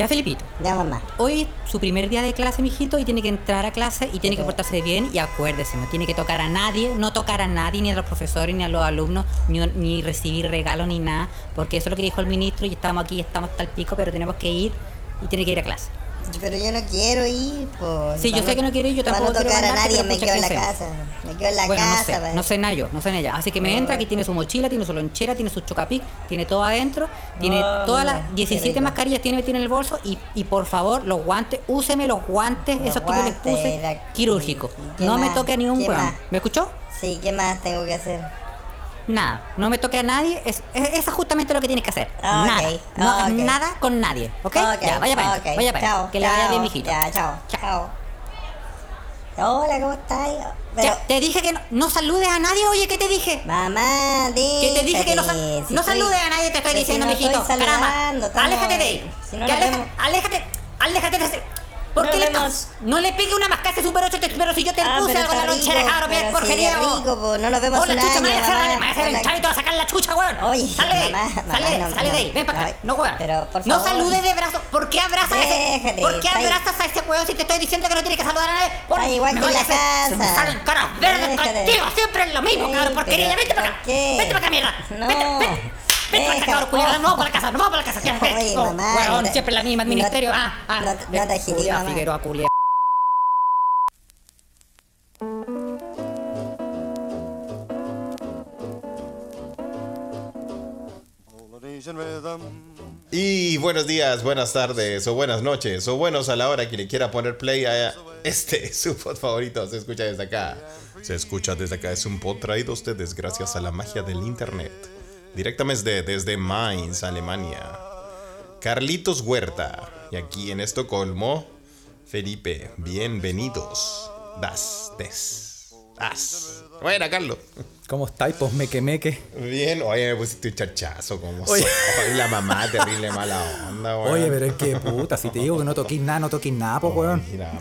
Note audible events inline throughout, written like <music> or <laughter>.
Ya, Felipito. Ya, mamá. Hoy es su primer día de clase, mijito, y tiene que entrar a clase y tiene que portarse bien. Y acuérdese, no tiene que tocar a nadie, no tocar a nadie, ni a los profesores, ni a los alumnos, ni, ni recibir regalos, ni nada. Porque eso es lo que dijo el ministro y estamos aquí, estamos hasta el pico, pero tenemos que ir y tiene que ir a clase. Pero yo no quiero ir, pues. Sí, yo sé que no quiero ir, yo tampoco quiero tocar a nadie, me quedo en la casa. Me quedo en la bueno, casa. no sé, no sé en yo, no sé ella. Así que me entra, aquí tiene su mochila, tiene su lonchera, tiene su chocapic, tiene todo adentro, tiene todas las 17 rico. mascarillas, tiene metidas en el bolso y, y por favor, los guantes, úseme los guantes, esos que yo les puse, quirúrgicos. ¿Qué No me toque a ningún ¿Qué weón. más? ¿Me escuchó? Sí, ¿qué más tengo que hacer? Nada, no me toque a nadie, es, es, eso es justamente lo que tienes que hacer. Ah, nada, no, ah, nada con nadie, ¿ok? Ok, Ya, vaya para ok, vaya para chao, Que le vaya bien, mijito. Ya, chao, Chao. Hola, ¿cómo estás? Pero, te dije que no, no saludes a nadie, oye, ¿qué te dije? Mamá, di. Que te dije que no, sal- no saludes a nadie, te estoy diciendo, mijito. Caramba, aléjate de ahí. Si no vemos. aléjate, aléjate de. ¿Por Nos qué le estás- No le pegue una mascada Super 8, te- pero si yo te Ah, puse algo en la lonchera, cabrón, pero es vos. rico, po, no nos vemos Hola, un chucha, año, me voy a hacer- mamá. me voy a hacer el chavito a sacar la chucha, weón. Oye, Sale de ahí, mamá, sale, mamá, de- no, sale de ahí, no, ven para acá. no, No, weón. pero, por No favor. saludes de brazo. ¿Por qué abrazas a ese? ¿Por qué abrazas a ese weón si te estoy diciendo que no tienes que saludar a nadie? Por- igual que la casa. salen caras verdes contigo. Siempre es lo mismo, cabrón, porquería. Vente para acá. ¿por? Vente para acá, mierda. No. Vente, vente. Para Deja. cabrón, culiado. No vamos para la casa, no vamos para la casa. ¿qué haces? Weón, siempre la misma, ministerio. Ah, ah. no te- mamá. Figueroa. Y buenos días, buenas tardes o buenas noches o buenos a la hora que le quiera poner play a este <laughs> su pod favorito. Se escucha desde acá. Se escucha desde acá. Es un pod traído a ustedes gracias a la magia del internet. Directamente desde, Mainz, Alemania. Carlitos Huerta. Y aquí en Estocolmo, Felipe. Bienvenidos. Das, des, das. Buena, Carlos. ¿Cómo estáis? Pues meque meque. Bien, oye, me pusiste un charchazo como Oye. soy. la mamá terrible mala onda, weón. Oye, pero es que puta, si te digo que no toquéis nada, no toquéis nada, pues weón. Mira,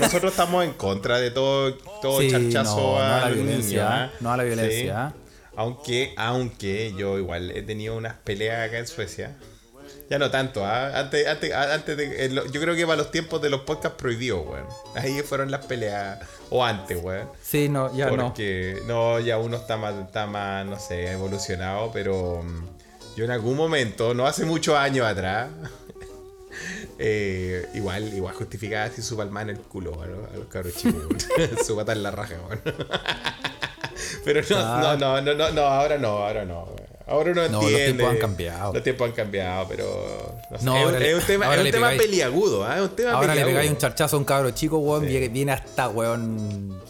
nosotros estamos en contra de todo, todo Sí, charchazo no, no a la violencia, ¿ah? no a la violencia. Sí. Aunque, aunque yo igual he tenido unas peleas acá en Suecia. Ya no tanto, ¿ah? Antes, antes, antes de, yo creo que para los tiempos de los podcasts prohibidos, weón. Ahí fueron las peleas. O antes, weón. Sí, no, ya no. Porque no. ya uno está más, está más, no sé, evolucionado, pero mm, yo en algún momento, no hace muchos años atrás, <laughs> eh, igual, igual justificaba así su palma en el culo los, a los cabros chicos, <laughs> su en la raja, weón. <laughs> Pero no, Ah. no, no, no, no, no, ahora no, ahora no, weón. Ahora uno No, los entiende. tiempos han cambiado. Los tiempos han cambiado, pero. No sé, No, es, un- ahora le- es un tema, ahora es un tema pegáis- peliagudo, tema Ahora le pegáis un charchazo a un cabro chico, weón, Sí. viene, hasta, weón.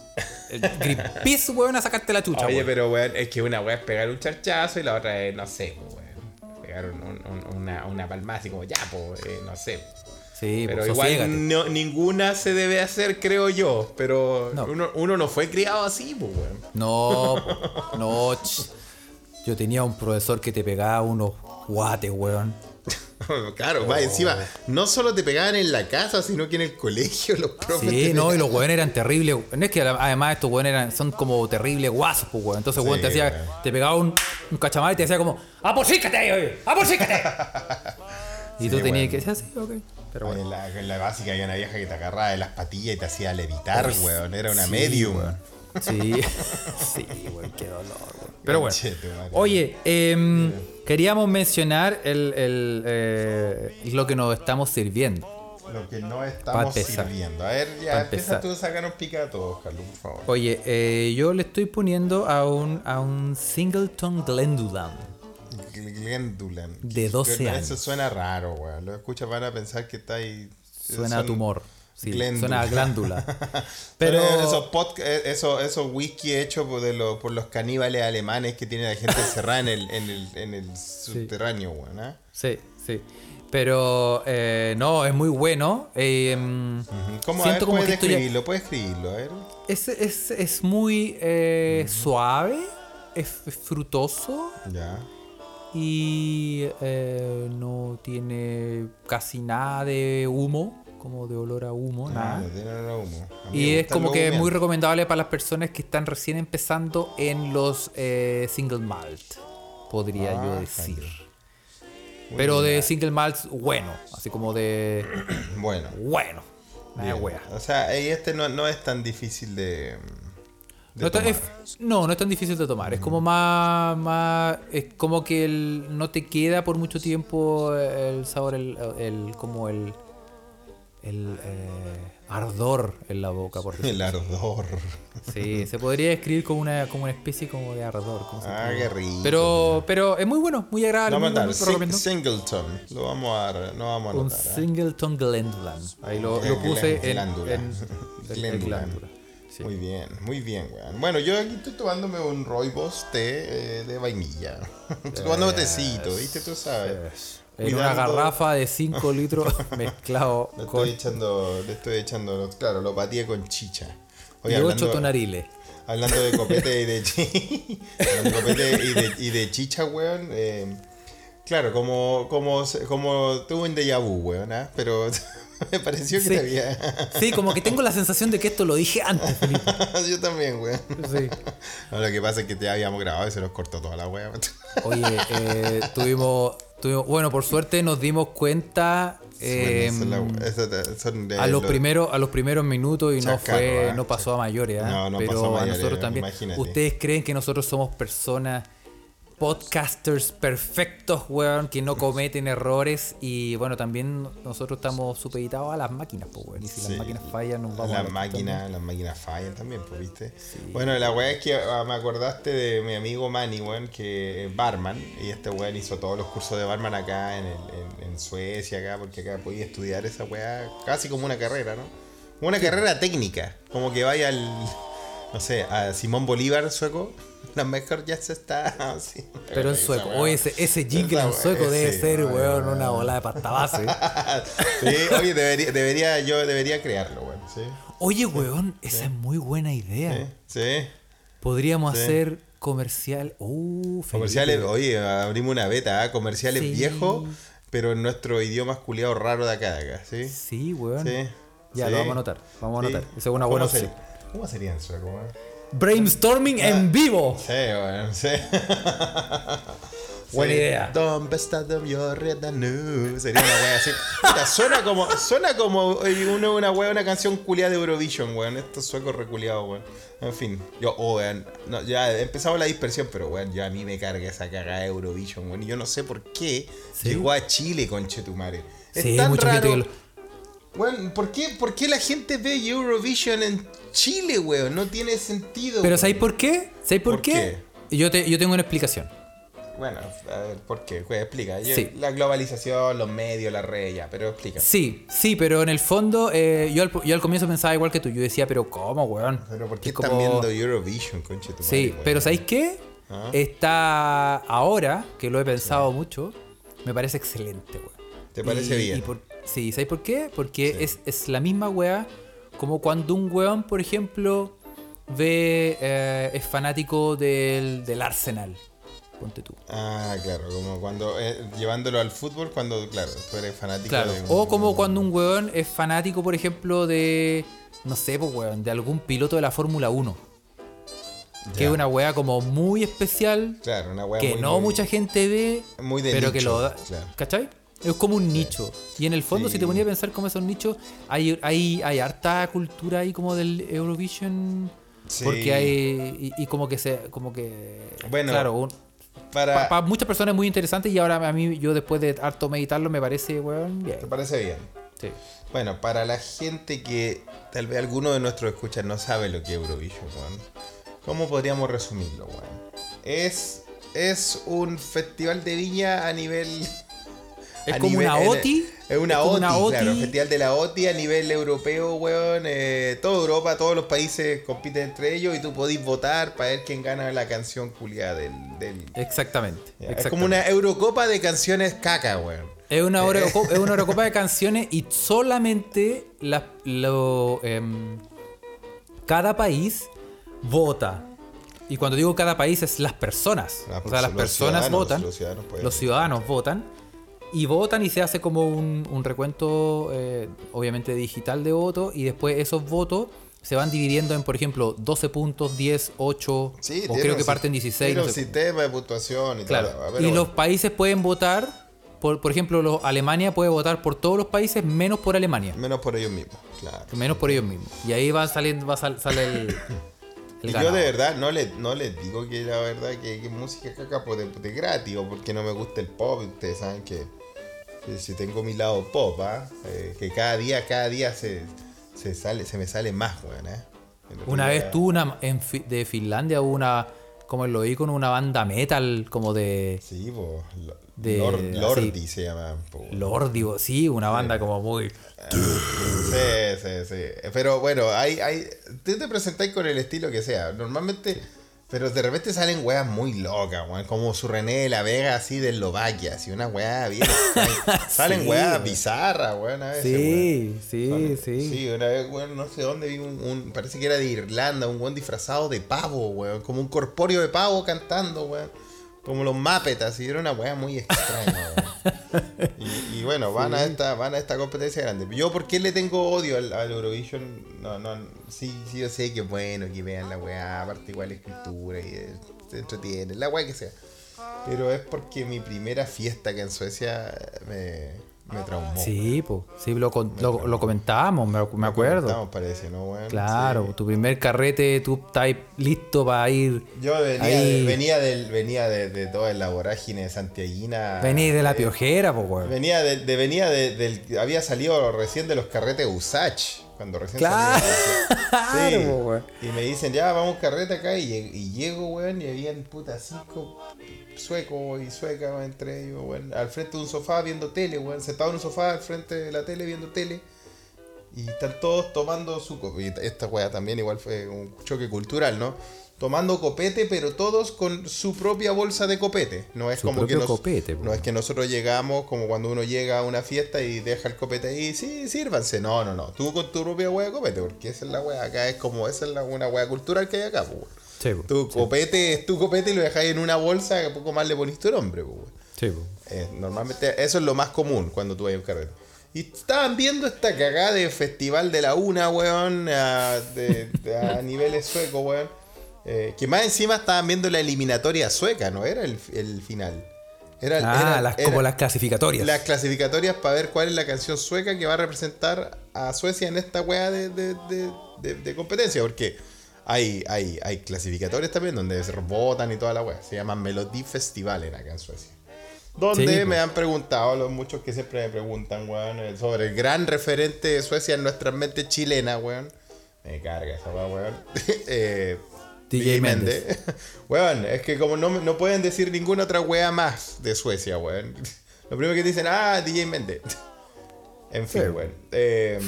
Greenpeace, weón, a sacarte la chucha, Oye, weón. pero weón, es que una weá es pegar un charchazo y la otra es, no sé, pues, weón. Pegar un- un- un- una, una palmada así como ya, pues, eh, no sé. Sí, Pero pues igual no- ninguna se debe hacer, creo yo. Pero No. uno, uno no fue criado así, pues, weón. No, <laughs> no. Yo tenía un profesor que te pegaba unos guates, weón. <laughs> claro, va encima, no solo te pegaban en la casa, sino que en el colegio los profes. Sí, no, y los weones eran terribles. No es que además estos weones eran, son como terribles guasos, pues weón. Entonces, weón, te hacía, te pegaba un, un cachamar y te decía como, ¡Aposícate ahí, oye! ¡Aposícate! <laughs> y tú Sí, tenías weón. que decir así, ok. Pero bueno. la, básica había una vieja que te agarraba de las patillas y te hacía levitar, Uy, weón. Era una sí, medium. weón. Sí, <laughs> sí, weón, qué dolor, weón. Pero bueno. Oye, em, queríamos mencionar el, el, eh, lo que nos estamos sirviendo. Lo que no estamos sirviendo. A ver, ya empieza tú a sacar un pica a todos, Carlos, por favor. Oye, eh, yo le estoy poniendo a un, a un Singleton Glendulan. Glendulan. De 12 Eso años. suena raro, weón. Lo escuchas, van a pensar que está ahí. Suena a tumor. Sí, suena a glándula. <laughs> Pero esos, eh, esos, esos whisky hechos por, lo- por los caníbales alemanes que tienen a la gente <laughs> encerrada en el, en el, en el subterráneo, weón. ¿ah? Sí, sí. Pero eh, no, es muy bueno. eh, ¿Cómo a siento ver, como puedes que escribirlo? Puedes escribirlo, a ver. Es, es, es muy eh, suave, es frutoso Ya. Y eh, no tiene casi nada de humo, como de olor a humo, Ah, nada. no tiene olor a humo. A Y es como que es muy recomendable para las personas que están recién empezando en los eh, single malt, podría Ah, yo decir. Pero bien. de single malts, bueno. Así como de. <clears throat> Bueno. Bueno. Nada bien. wea. O sea, y este no, no es tan difícil de. No, está- es- no, no es tan difícil de tomar. Es como más, más. Es como que el- no te queda por mucho tiempo el sabor, el, el- como el. El eh, ardor en la boca, por decirlo El ardor. Sí, se podría describir como una, como una especie como de ardor. como Ah, qué rico. Pero, pero es muy bueno, muy agradable. Lo muy recomiendo. Sing- Singleton. Lo vamos a, no vamos a Un. ¿eh? Singleton Glendulan. Ahí lo, Eh, lo puse en, glándula. en, en- en Glendulan. Sí. Muy bien, muy bien, weón. Bueno, yo aquí estoy tomándome un Rooibos té eh, de vainilla. <laughs> estoy tomando tecito, ¿viste? Tú sabes. En una garrafa de 5 <laughs> litros <laughs> mezclado Le con estoy echando, le estoy echando, claro, lo pateé con chicha. Oye, y 8 hablando, tonariles. hablando de copete y de, chi- copete y de, y de chicha, weón. eh, claro, como, como, como tuve un déjà vu, weón, ¿ah? pero <laughs> me pareció que Sí. te había... Sí, como que tengo la sensación de que esto lo dije antes, Felipe. <laughs> Yo también, weón. Sí. No, lo que pasa es que te habíamos grabado y se nos cortó toda la weón. <laughs> Oye, eh, tuvimos, tuvimos. Bueno, por suerte nos dimos cuenta. eh, Bueno, son la- esas son de a los lo- primeros a los primeros minutos y no fue ¿eh? no pasó a mayores ¿ah? No, no pero pasó a a mayores, nosotros también imagínate. ustedes creen que nosotros somos personas podcasters perfectos weón que no cometen errores y bueno también nosotros estamos supeditados a las máquinas pues weón y si Sí. las máquinas fallan nos vamos a Las los máquinas, las máquinas fallan también, pues, ¿viste? Bueno, la weá es que ah, me acordaste de mi amigo Manny, weón, que es barman, y este weón hizo todos los cursos de barman acá en, el- en- en Suecia, acá, porque acá podía estudiar esa weá casi como una carrera, ¿no? Una carrera técnica, como que vaya al, no sé, a Simón Bolívar sueco, <laughs> la mejor ya se está <laughs> así. pero en sueco oye ese, ese jingle en sueco debe sí, ser weón. weón una bola de pasta base <laughs> sí, oye, debería, debería, yo debería crearlo, weón, sí. oye weón esa es muy buena idea Sí, sí. podríamos Sí. hacer comercial uh. Comerciales, oye, abrimos una beta, ¿ah? comerciales Sí. viejos, pero en nuestro idioma culiado raro de acá, de acá, ¿sí? Sí, weón. Sí. Ya, Sí. lo vamos a anotar. Vamos a Sí. anotar. Esa es una buena ¿Cómo opción. sería- ¿Cómo sería en sueco, weón? Brainstorming en vivo. Sí, weón, sí. Buena Sí. idea. ¿Dónde está yo nu? Sería una wea así. Mira, suena como, suena como una, una wea, una canción culiada de Eurovision, weón. Estos suecos reculiados, weón. En fin, yo, oh, weón. No, ya empezamos la dispersión, pero weón, ya a mí me carga esa cagada de Eurovision, weón. Y yo no sé por qué ¿Sí? llegó a Chile con Chetumare. Es Sí, tan mucha raro. que lo- Weón, ¿por qué, ¿por qué la gente ve Eurovision en Chile, weón? No tiene sentido. Pero. ¿sabéis por qué? ¿Sabéis por, ¿Por qué? Yo, te, yo tengo una explicación. Bueno, a ver, ¿por qué? Pues explica. Yo- Sí. La globalización, los medios, la red, ya, pero explica. Sí, sí, pero en el fondo eh, yo, al, yo al comienzo pensaba igual que tú. Yo decía, pero ¿cómo, weón? Pero ¿por qué Es están como- viendo Eurovision, conche tu Sí, pero ¿sabéis qué? Ah. Está ahora, que lo he pensado mucho, me parece excelente, weón. ¿Te parece Y- bien? y por- sí, ¿sabéis por qué? Porque es, es la misma weá como cuando un weón, por ejemplo, ve, eh, es fanático del, del Arsenal. Ponte tú. Ah, claro, como cuando, eh, llevándolo al fútbol, cuando, claro, tú eres fanático Claro. de... un- O como cuando un weón es fanático, por ejemplo, de. No sé, pues weón, de algún piloto de la Fórmula 1. Que es una weá como muy especial. Claro, una weá que muy, no muy- mucha gente ve. muy de pero que lo da. claro. ¿Cachai? Es como un nicho. Y en el fondo, Sí. si te ponías a pensar como esos nichos, hay, hay, hay harta cultura ahí como del Eurovision. Sí. Porque hay. Y, y como que se. Como que. Bueno, claro, un- Para... para muchas personas es muy interesante. Y ahora a mí, yo después de harto meditarlo, me parece, weón, bien. ¿Te parece bien? Sí. Bueno, para la gente que tal vez alguno de nuestros escuchas no sabe lo que es Eurovision, weón. ¿Cómo podríamos resumirlo, weón? Es, es un festival de viña a nivel... Es como una OTI. Es una OTI, claro. OTI. Festival de la OTI a nivel europeo, weón. eh, toda Europa, todos los países compiten entre ellos y tú podís votar para ver quién gana la canción culiada del... del- Exactamente. Es como una Eurocopa de canciones caca, weón. Es una, Eurocopa, es una <laughs> Eurocopa de canciones y solamente la- lo, em, cada país vota. Y cuando digo cada país es las personas. Ah, o sea, las personas votan. los ciudadanos pueden. Los ciudadanos votan. Y votan y se hace como un, un recuento, eh, obviamente digital de votos. Y después esos votos se van dividiendo en, por ejemplo, 12 puntos, 10, 8. Sí, o creo que parten 16. Tiene no un sé. sistema de puntuación y Claro. todo. y los países pueden votar por, por ejemplo, los- Alemania puede votar por todos los países menos por Alemania. Menos por ellos mismos, claro. Menos por ellos mismos. Y ahí va saliendo, va sal- sale el. <coughs> Y yo de verdad no les no les digo que la verdad que, que música caca de, de gratis o porque no me gusta el pop. Ustedes saben que si tengo mi lado pop, ¿ah? Eh, que cada día, cada día se, se sale, se me sale más, weón, ¿eh? Una vez tuvo una. En, de Finlandia hubo una. Como lo vi con una banda metal, como de. Sí, po, lo- de- Lord- así- Lordi se llama. po. Lordi, sí, una banda como muy. Sí, sí, sí. Pero bueno, hay, hay, tú te presentáis con el estilo que sea. Normalmente, pero de repente salen weas muy locas, weón. Como su René de la Vega, así de Eslovaquia, así una wea bien. <laughs> Salen Sí, weas bizarras, weón, a veces. Sí, sí, sí. Sí, una vez, weón, no sé dónde vi un, un- Parece que era de Irlanda, un weón disfrazado de pavo, weón. Como un corpóreo de pavo cantando, weón. Como los Muppets, así. Era una wea muy extraña. <laughs> Y, y bueno, van, a esta, van a esta competencia grande. Yo, ¿por qué le tengo odio al, al Eurovision? No, no, sí, sí, yo sé que es bueno que vean la weá, aparte igual es cultura y eh, se entretiene, la weá que sea. Pero es porque mi primera fiesta que en Suecia me, me traumó. Sí, pues. Sí, lo, lo, lo comentábamos, me, me acuerdo. Parece, ¿no, weón? Claro, Sí. tu primer carrete, tú estás listo para ir. Yo venía, de, venía, del, venía de, de toda la vorágine santiaguina. Venís de la eh, piojera, pues, weón. Venía de, de- venía de- del había salido recién de los carretes Usach cuando recién <laughs> Claro. Sí. Y me dicen, "Ya, vamos carrete acá" y, lleg- y llego, weón, y habían puta cinco suecos y suecas entre ellos, weón, al frente de un sofá viendo tele, weón, sentado en un sofá al frente de la tele viendo tele. Y están todos tomando su co- y Esta weá también igual fue un choque cultural, ¿no? Tomando copete, pero todos con su propia bolsa de copete. No es Su como que nos- copete, no es que nosotros llegamos como cuando uno llega a una fiesta y deja el copete ahí, sí, sírvanse. No, no, no. Tú con tu propia weá de copete, porque esa es la weá. Acá es como, esa es la, una weá cultural que hay acá, pues. Sí. Tu copete es tu copete y lo dejáis en una bolsa, que poco más le ponís tu nombre, pues. Sí. Eh, normalmente eso es lo más común cuando tú vas a un carrete. Y estaban viendo esta cagada de festival de la una, weón, a, de- de- a <laughs> niveles suecos, weón. Eh, que más encima estaban viendo la eliminatoria sueca, no era el, el final. Era, Ah, era- las, era como las clasificatorias. las clasificatorias para ver cuál es la canción sueca que va a representar a Suecia en esta weá de, de, de- competencia. Porque hay, hay, hay clasificatorias también donde se votan y toda la weá. Se llaman Melody Festivalen acá en Suecia. Donde Sí, me pues. han preguntado, los muchos que siempre me preguntan, weón, eh, sobre el gran referente de Suecia en nuestras mentes chilenas, weón. Me carga esa weá, weón. <laughs> eh, DJ DJ Méndez. Méndez. <laughs> weón, es que como no, no pueden decir ninguna otra weá más de Suecia, weón. <laughs> Lo primero que dicen, ah, DJ Méndez. <laughs> En fin, Sí. weón. Eh,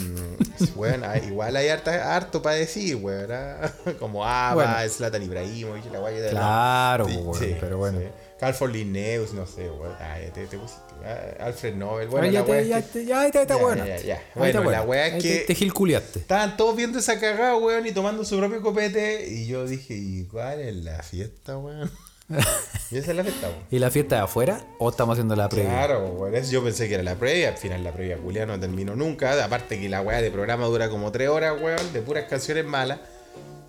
weón, ah, igual hay harta- harto para decir, weón. ah, Como Ava, Bueno. Zlatan Ibrahimovic, la weá que Claro, Sí, weón, sí, pero bueno. Calford Linneus, no sé, weón. Ya te, te pusiste. Ah, Alfred Nobel, bueno, ya, la te, es ya, que- ya, ya Ya, bueno. ya, Bueno, la weá es que- Te, te gilculiaste. Estaban todos viendo esa cagada, weón, y tomando su propio copete. Y yo dije, ¿y cuál es la fiesta, weón? <laughs> y esa es la fiesta, weón. ¿Y la fiesta de afuera? ¿O estamos haciendo la previa? Claro, weón. Yo pensé que era la previa. Al final la previa culia no terminó nunca. Aparte que la weá de programa dura como tres horas, weón, de puras canciones malas.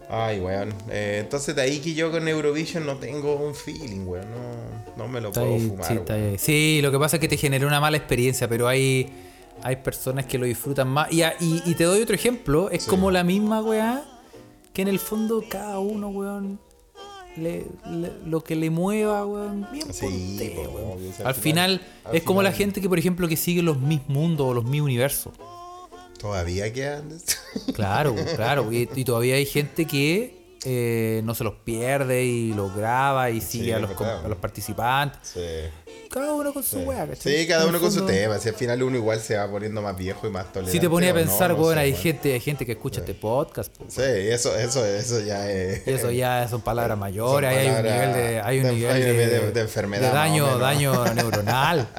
Ay, weón. Eh, entonces de ahí que yo con Eurovision no tengo un feeling, weón. No, no me lo Está puedo ahí, fumar. sí, weón. lo que pasa es que te generó una mala experiencia, pero hay, hay personas que lo disfrutan más. Y, y, y te doy otro ejemplo, es Sí. como la misma weá, que en el fondo cada uno, weón, le- le- lo que le mueva, weón, bien Sí, por usted, po, weón. Al final, al es como la gente que, por ejemplo, que sigue los mis mundos o los mis universos. Todavía quedan. <laughs> Claro, claro. Y, y todavía hay gente que eh, no se los pierde y los graba y sigue Sí, a, los, a los participantes. sí. Cada uno con su weá, ¿cachai? Sí, cada uno con su tema. Si al final uno igual se va poniendo más viejo y más tolerante. Si te ponía a no, pensar, no weón, sé, hay gente, hay gente que escucha este podcast. po. Sí, eso, eso, eso ya es. Y eso ya son palabras <laughs> mayores, Son ahí hay un nivel de, hay un de- nivel de, nivel de- de enfermedad, de daño, daño <laughs> neuronal. <laughs>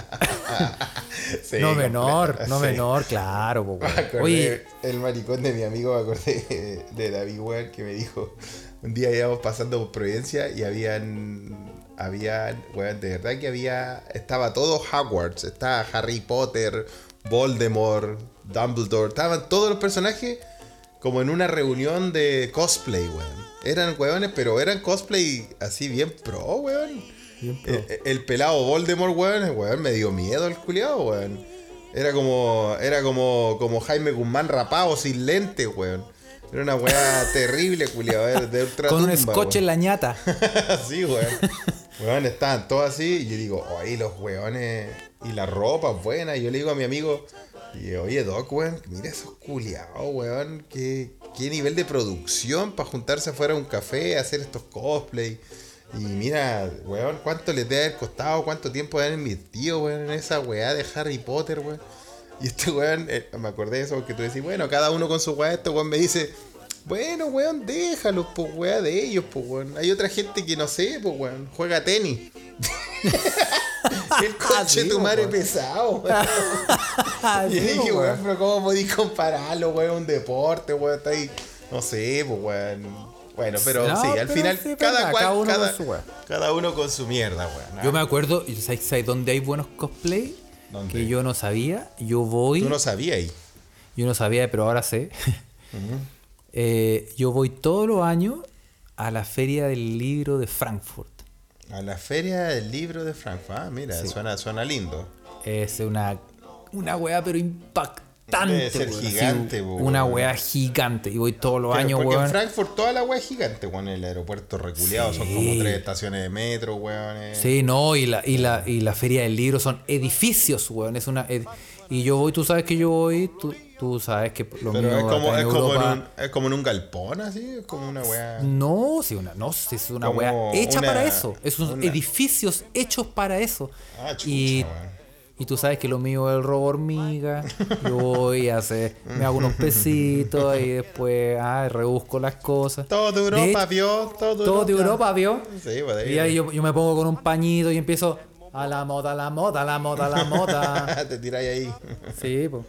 Sí, no menor, no sí. menor, claro, po, Oye, el maricón de mi amigo, me acordé de David Weir que me dijo, un día íbamos pasando por Providencia y habían, habían, weón, de verdad que había, estaba todo Hogwarts, estaba Harry Potter, Voldemort, Dumbledore, estaban todos los personajes como en una reunión de cosplay, weón. Eran weones, pero eran cosplay así bien pro, weón. Bien pro. el, el pelado Voldemort, weón, weón me dio miedo el culiado, weón. Era como, era como, como Jaime Guzmán rapado sin lente, weón. Era una weá <laughs> terrible, culiado, de Con un scotch en la ñata. <laughs> sí, weón. <laughs> Weón, estaban todos así. Y yo digo, oye, los weones. Y la ropa buena. Y yo le digo a mi amigo, y, oye, Doc, weón, mira esos culiados, weón. ¿Qué, qué nivel de producción para juntarse afuera a un café, hacer estos cosplay. Y mira, weón, cuánto les debe haber costado, cuánto tiempo han invertido, weón, en esa weá de Harry Potter, weón. Y este weón, eh, me acordé de eso porque tú decís, bueno, cada uno con su weá, este weón me dice, bueno, weón, déjalos, pues weá de ellos, pues weón. Hay otra gente que no sé, pues weón, juega tenis. <laughs> El coche Sí, tu madre pesado, weón. Y yo Sí, dije, weón. pero ¿cómo podéis compararlo, weón? Un deporte, weón, está ahí. No sé, pues weón. Bueno, pero No, sí, al pero final, sí, cada verdad, cual, cada uno cada, con su weá. cada uno con su mierda, weón. Yo me acuerdo, y ¿sabes, sabes dónde hay buenos cosplay? ¿Dónde? Que yo no sabía. Yo voy. Tú no sabías ahí. Yo no sabía, pero ahora sé. Eh, yo voy todos los años a la feria del libro de Frankfurt. A la feria del libro de Frankfurt. Ah, mira, suena, suena lindo. Es una, una weá, pero impactante. Debe ser weón, gigante, así, weón. Una weá gigante. Y voy todos los años, porque en weón. Frankfurt toda la weá es gigante, weón. El aeropuerto reculeado son Sí. como tres estaciones de metro, weón. eh. Sí, no, y la, y la, y la feria del libro son edificios, weón. Es una ed- y yo voy, tú sabes que yo voy, tú, tú sabes que lo Pero mío es como, acá es, como en un, es como en un galpón, así. Es como una weá. No, sí, una, no, sí, es una weá hecha una- para eso. Es una- edificios hechos para eso. Ah, chucha, y, y tú sabes que lo mío es el robo hormiga. Yo voy a hacer, me hago unos pesitos y después ah, rebusco las cosas. Todo de Europa, vio. Todo, todo de Europa, ¿vio? Sí, pues, Y ahí yo, yo me pongo con un pañito y empiezo a la moda, a la moda, a la moda, a la moda. <laughs> Te tiráis ahí. Sí, pues.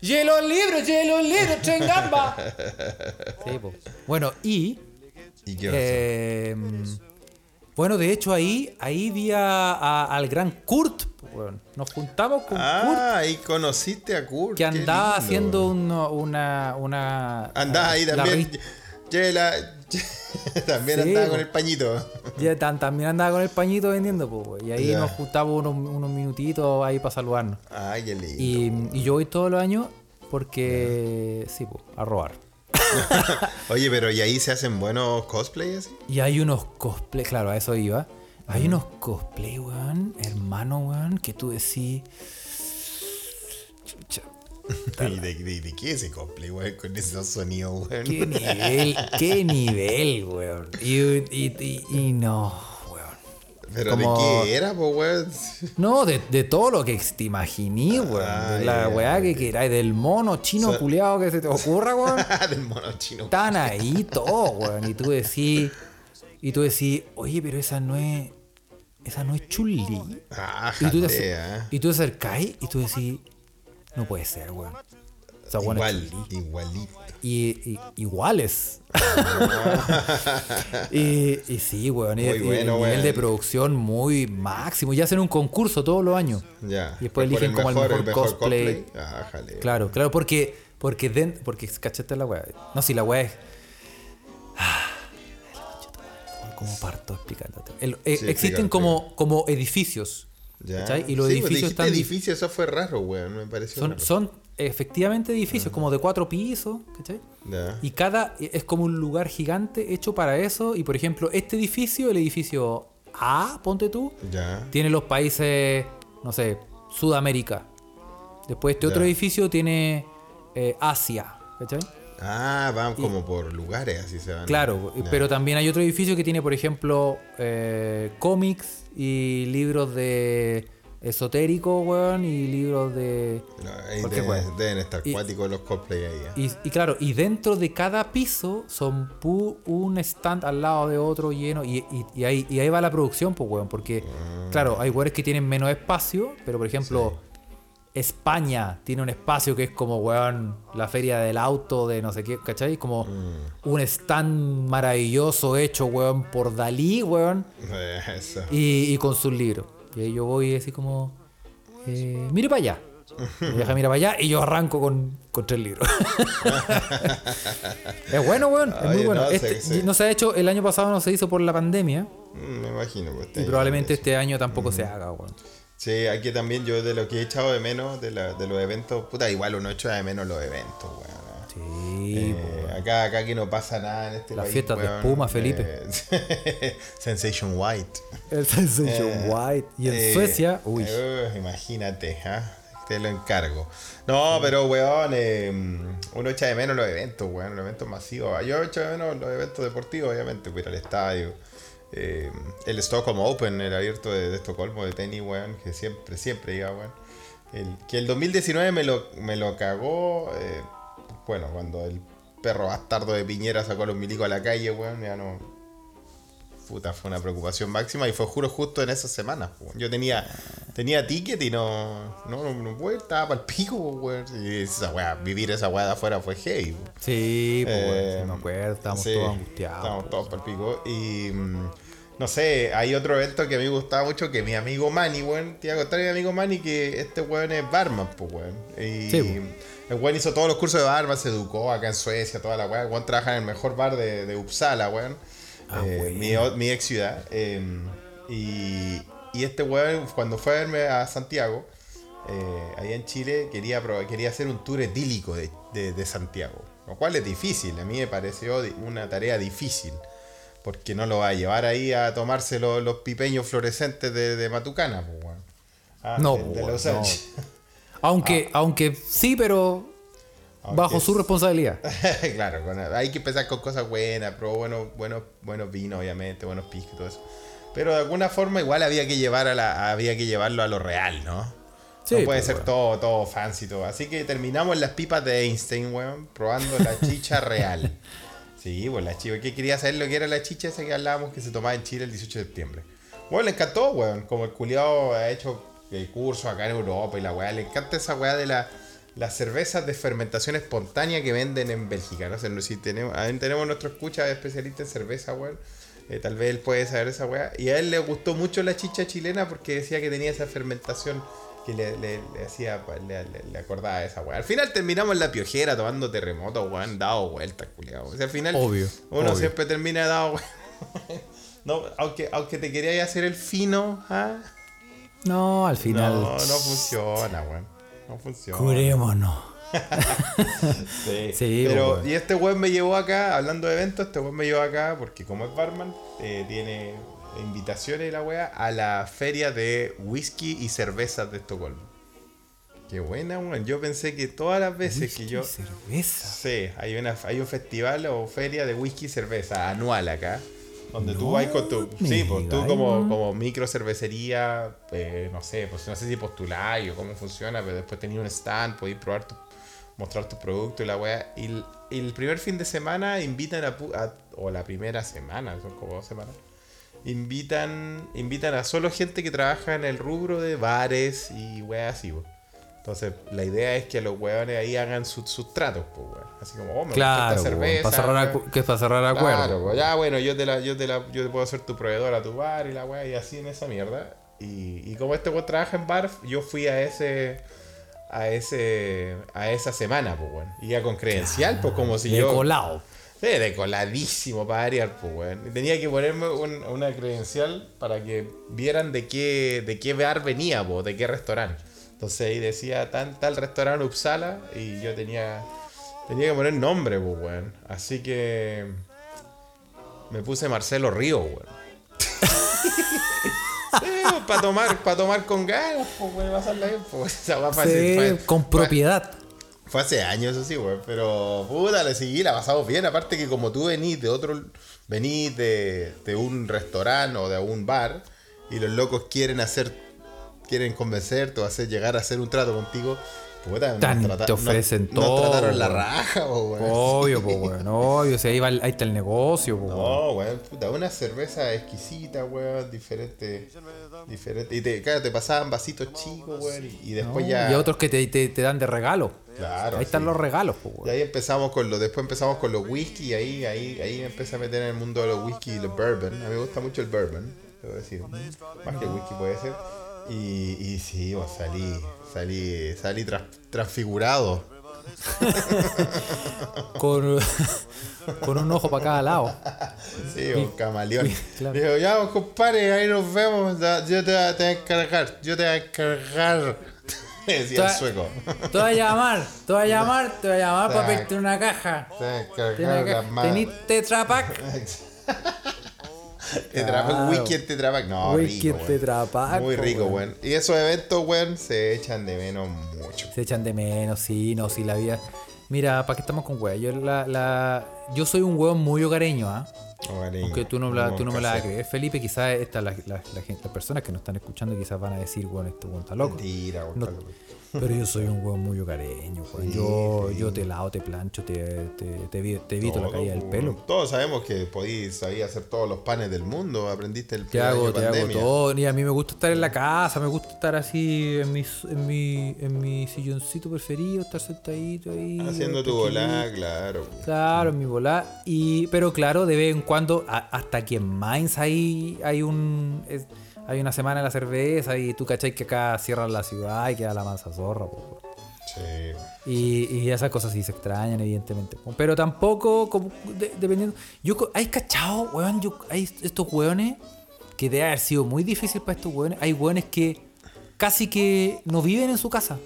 ¡Hielo libro, hielo libro, chengamba! <laughs> Sí, pues. Bueno, y ¿Y qué eh, bueno, de hecho ahí, ahí vi a- a- al gran Kurt. weón. Nos juntamos con Kurt, Ah, ahí conociste a Kurt. que andaba lindo. haciendo uno- una, una. Andaba ahí la también. Chela. <laughs> también Sí, andaba con el pañito. Ya tan- también andaba con el pañito vendiendo, pues, weón. Y ahí Ya. nos juntamos unos, unos minutitos ahí para saludarnos. Ay, qué lindo. Y, y yo voy todos los años porque, sí, pues, a robar. <laughs> Oye, pero ¿y ahí se hacen buenos cosplays? Y hay unos cosplay, claro, a eso iba. Hay unos cosplay, weón, hermano, weón, que tú decís. ¿Y de, de- de qué ese cosplay, weón? Con esos sonidos, weón. qué nivel, qué nivel, weón. Y, y, y- y no, weón. Pero como- ¿de qué era, po, weón? <laughs> No, de, de todo lo que te imaginí, weón. Ah, de la ya, weá que queráis, del mono chino So- culeado que se te ocurra, weón. <laughs> Del mono chino. Están ahí todos, weón. Y tú decís, y tú decís, oye, pero esa no es, esa no es Chun-Li. Ah, Y tú, te y tú te acercáis y tú decís, no puede ser, weón. Es Igual, igualito. Y, y- iguales. <laughs> y, y sí, weón. y- bueno, el nivel de producción muy máximo. Y hacen un concurso todos los años. Ya. Y después eligen como el mejor, cosplay. Ah, jalea. Claro, claro, porque, porque, den- porque cachete la weá. No, si la weá es. Ah, ¿Cómo parto explicándote? El- eh, Sí, existen como, como edificios. Ya. Y los Sí, pues, edificios están. edificio, eso fue raro, weón. Me pareció Son, raro. son efectivamente edificios, como de cuatro pisos, ¿cachai? Ya. Y cada es como un lugar gigante hecho para eso. Y por ejemplo, este edificio, el edificio A, ponte tú, Ya. tiene los países, no sé, Sudamérica. Después este otro edificio tiene eh, Asia, ¿cachai? Ah, van como por lugares, así se van. Claro, pero también hay otro edificio que tiene, por ejemplo, eh, cómics y libros de esotérico, weón, y libros de... No, ahí cualquier deben, estar Y- cuáticos los cosplay ahí. ¿eh? Y, y claro, y dentro de cada piso son pu- un stand al lado de otro lleno. Y, y- y ahí, y ahí va la producción, pues, weón. Porque, Ah. claro, hay weones que tienen menos espacio, pero por ejemplo, España tiene un espacio que es como, weón, la feria del auto de no sé qué, ¿cachai? Como Mm. un stand maravilloso hecho, weón, por Dalí, weón. Eso. Y, y con sus libros. Y ahí yo voy así como, eh, mire para allá. Mi vieja mira para allá y yo arranco con, con tres libros. <laughs> es bueno, weón. Es muy bueno. no, Este- sí. No se ha hecho, el año pasado no se hizo por la pandemia. Mm, Me imagino. Pues, Y probablemente este año tampoco se haga, weón. Sí, aquí también yo de lo que he echado de menos de, la- de los eventos, puta, igual uno echa de menos los eventos, weón. Sí, Eh, acá, acá aquí no pasa nada en este Las país. fiestas de weón. espuma, Felipe. Eh, <laughs> Sensation White. El Sensation Eh, White. Y en Suecia, uy. imagínate, ¿ah? te lo encargo. No, pero weón, eh, uno echa de menos los eventos, weón, los eventos masivos. Yo echo de menos los eventos deportivos, obviamente, ir al estadio. Eh, el Stockholm Open, el abierto de, de Estocolmo de tenis, weón, que siempre, siempre iba, weón. El, que el 2019 me lo, me lo cagó, eh, bueno, cuando el perro bastardo de Piñera sacó a los milicos a la calle, weón, ya no, Puta, fue una preocupación máxima y fue juro justo en esas semanas. Yo tenía tenía ticket y no no no, no estaba para el pico, weón. Y esa weá, vivir esa weá de afuera fue heavy. po. Sí, pues, weón, Eh, me acuerdo. Estábamos sí, todos angustiados. Estábamos todos para el pico. Y mm, no sé, hay otro evento que a mí me gustaba mucho que mi amigo Manny, weón. Te iba a contar a mi amigo Manny que este weón es barman, pues weón. Y Sí, el weón hizo todos los cursos de barman, se educó acá en Suecia, toda la weá. El weón trabaja en el mejor bar de, de Uppsala, weón. Ah, Eh, mi, ex ciudad. eh, y, y este weón, cuando fue a verme a Santiago, eh, allá en Chile, quería, quería hacer un tour etílico de, de- de Santiago. Lo cual es difícil, a mí me pareció una tarea difícil. Porque no lo va a llevar ahí a tomarse lo- los pipeños fluorescentes de, de Matucana, pues, weón. Ah, No, de, weón, Los no. Ángeles. <laughs> Aunque, aunque sí, pero Bajo su es- responsabilidad. <laughs> claro, hay que empezar con cosas buenas, probó buenos, buenos, buenos vinos, obviamente, buenos piscos y todo eso. Pero de alguna forma igual había que llevar a la, había que llevarlo a lo real, ¿no? Sí, no puede pues, ser todo, todo fancy todo. Así que terminamos las pipas de Einstein, weón, probando la chicha <laughs> real. Sí, pues la chicha. que quería saber lo que era la chicha esa que hablábamos que se tomaba en Chile el 18 de septiembre. Bueno, le encantó, weón. Como el culiado ha hecho eh, cursos acá en Europa y la weá. Le encanta esa weá de la, las cervezas de fermentación espontánea que venden en Bélgica. No sé si tenemos, ahí tenemos nuestro escucha especialista en cerveza, weón. Eh, tal vez él puede saber esa weá. Y a él le gustó mucho la chicha chilena porque decía que tenía esa fermentación que le, le- le hacía, pues, le, acordaba de esa weá. Al final terminamos en la piojera tomando terremoto, weón, dado vueltas, culiado. O sea, al final Obvio, uno obvio. siempre termina dado vueltas. <laughs> No, aunque, aunque te querías hacer el fino, ¿ah? No, al final. No, no funciona, weón. No funciona. Curémonos. <laughs> Sí, Sí, pero pues, y este weón me llevó acá, hablando de eventos, este weón me llevó acá porque como es barman, eh, tiene invitaciones y la wea a la feria de whisky y cervezas de Estocolmo. Qué buena, weón. Yo pensé que todas las veces que yo... Cerveza. Sí, hay, una, hay un festival o feria de whisky y cerveza anual acá. Donde tú vas con tu. Sí, pues tú como, como micro cervecería, eh, no sé, pues no sé si postuláis o cómo funciona, pero después tenías un stand, podéis probar tu, mostrar tus productos y la weá. Y el, primer fin de semana invitan a, a- O la primera semana, son como dos semanas. Invitan, invitan a solo gente que trabaja en el rubro de bares y weas así. Entonces, la idea es que los weones ahí hagan sus, sus tratos, pues, weón. Así como, oh, me gusta Claro, esta weón, cerveza. para cerrar, weón. que es para cerrar acuerdo. Claro, pues, ya bueno, yo te la, yo te la, yo te puedo hacer tu proveedor a tu bar y la weá, y así en esa mierda. Y, y como este weón trabaja en bar, yo fui a ese, a ese, a esa semana, pues weón. Iba con credencial, pues como si de yo. colado. Sí, de coladísimo para variar, pues weón. Y tenía que ponerme un- una credencial para que vieran de qué, de qué bar venía, pues, de qué restaurante. Entonces ahí decía tal, tal restaurante Uppsala y yo tenía, tenía que poner nombre, pues weón. Así que me puse Marcelo Río, weón. <laughs> para tomar, para tomar con ganas, pues weón, pasarla bien, pues. Fue hace- Sí, fue- con fue- propiedad. fue hace años, eso sí, güey. Pero puta, le seguí, la pasamos bien. Aparte que como tú venís de otro. Venís de, de un restaurante o de un bar. Y los locos quieren hacer. Quieren convencerte o hacer llegar a hacer un trato contigo. Puta, Tan- te ofrecen nos- todo, Nos trataron la raja, po. Obvio, weón. Obvio. Si <laughs> ahí, va ahí está el negocio. No, weón, puta, una cerveza exquisita, weón, diferente. Diferente. Y te, claro, te pasaban vasitos chicos, weón. Y, y después No, ya. Y otros que te, te- te dan de regalo. Claro, Ahí están los regalos, Y ahí empezamos con los, después empezamos con los whisky y ahí, ahí, ahí me empecé a meter en el mundo de los whisky y los bourbon. A mí me gusta mucho el bourbon, debo decir. Más que el whisky puede ser. Y, y sí, vos salí, salí, salí transfigurado. <laughs> Con, <laughs> con un ojo para cada lado. Sí, un camaleón. claro. Digo, ya, compadre, ahí nos vemos. Yo te, voy a- te voy a encargar, yo te voy a encargar. <laughs> Me decía el sueco. Te voy a llamar, te voy a llamar, te voy a llamar para pedirte una caja. Te voy a encargar caja. las manos. ¿Tenís Tetra Pak? Tetra Pak, Claro. Weekend Tetra Pak. No, Weekend rico, weón. Tetra Pak, Muy rico, weón. weón. Y esos eventos, weón, se echan de menos mucho. Se echan de menos, sí, no, sí, la vida. Mira, ¿para qué estamos con weá? Yo, la, la, yo soy un hueón muy hogareño, ¿ah? Hogareño. Aunque tú no, la- tú no me la vas a creer, Felipe. Quizás esta, la, la, la gente, las personas que nos están escuchando quizás van a decir, bueno, este hueón está loco. Mentira, weón. No, está loco. Pero yo soy un hueón muy hogareño, weón. Sí, Yo, sí. yo te lavo, te plancho, te, te, te, te evito la Todo, caída del weón. pelo. Todos sabemos que podís sabías hacer todos los panes del mundo. Aprendiste el Te hago, te hago pandemia. todo. Y a mí me gusta estar en la casa, me gusta estar así en mi, en mi, en mi silloncito preferido, estar sentadito ahí. Haciendo tu volá, claro. weón. Claro, en mi volá. Y, pero claro, de vez en cuando, a- hasta aquí en Mainz hay, hay un es- hay una semana de la cerveza y tú cachai que acá cierran la ciudad y queda la mansa zorra. po. Sí. Y, y esas cosas sí se extrañan, evidentemente. Pero tampoco, como, de- dependiendo. Yo, ¿Hay cachado, weón? Yo, hay estos weones que debe haber sido muy difícil para estos weones. Hay weones que casi que no viven en su casa.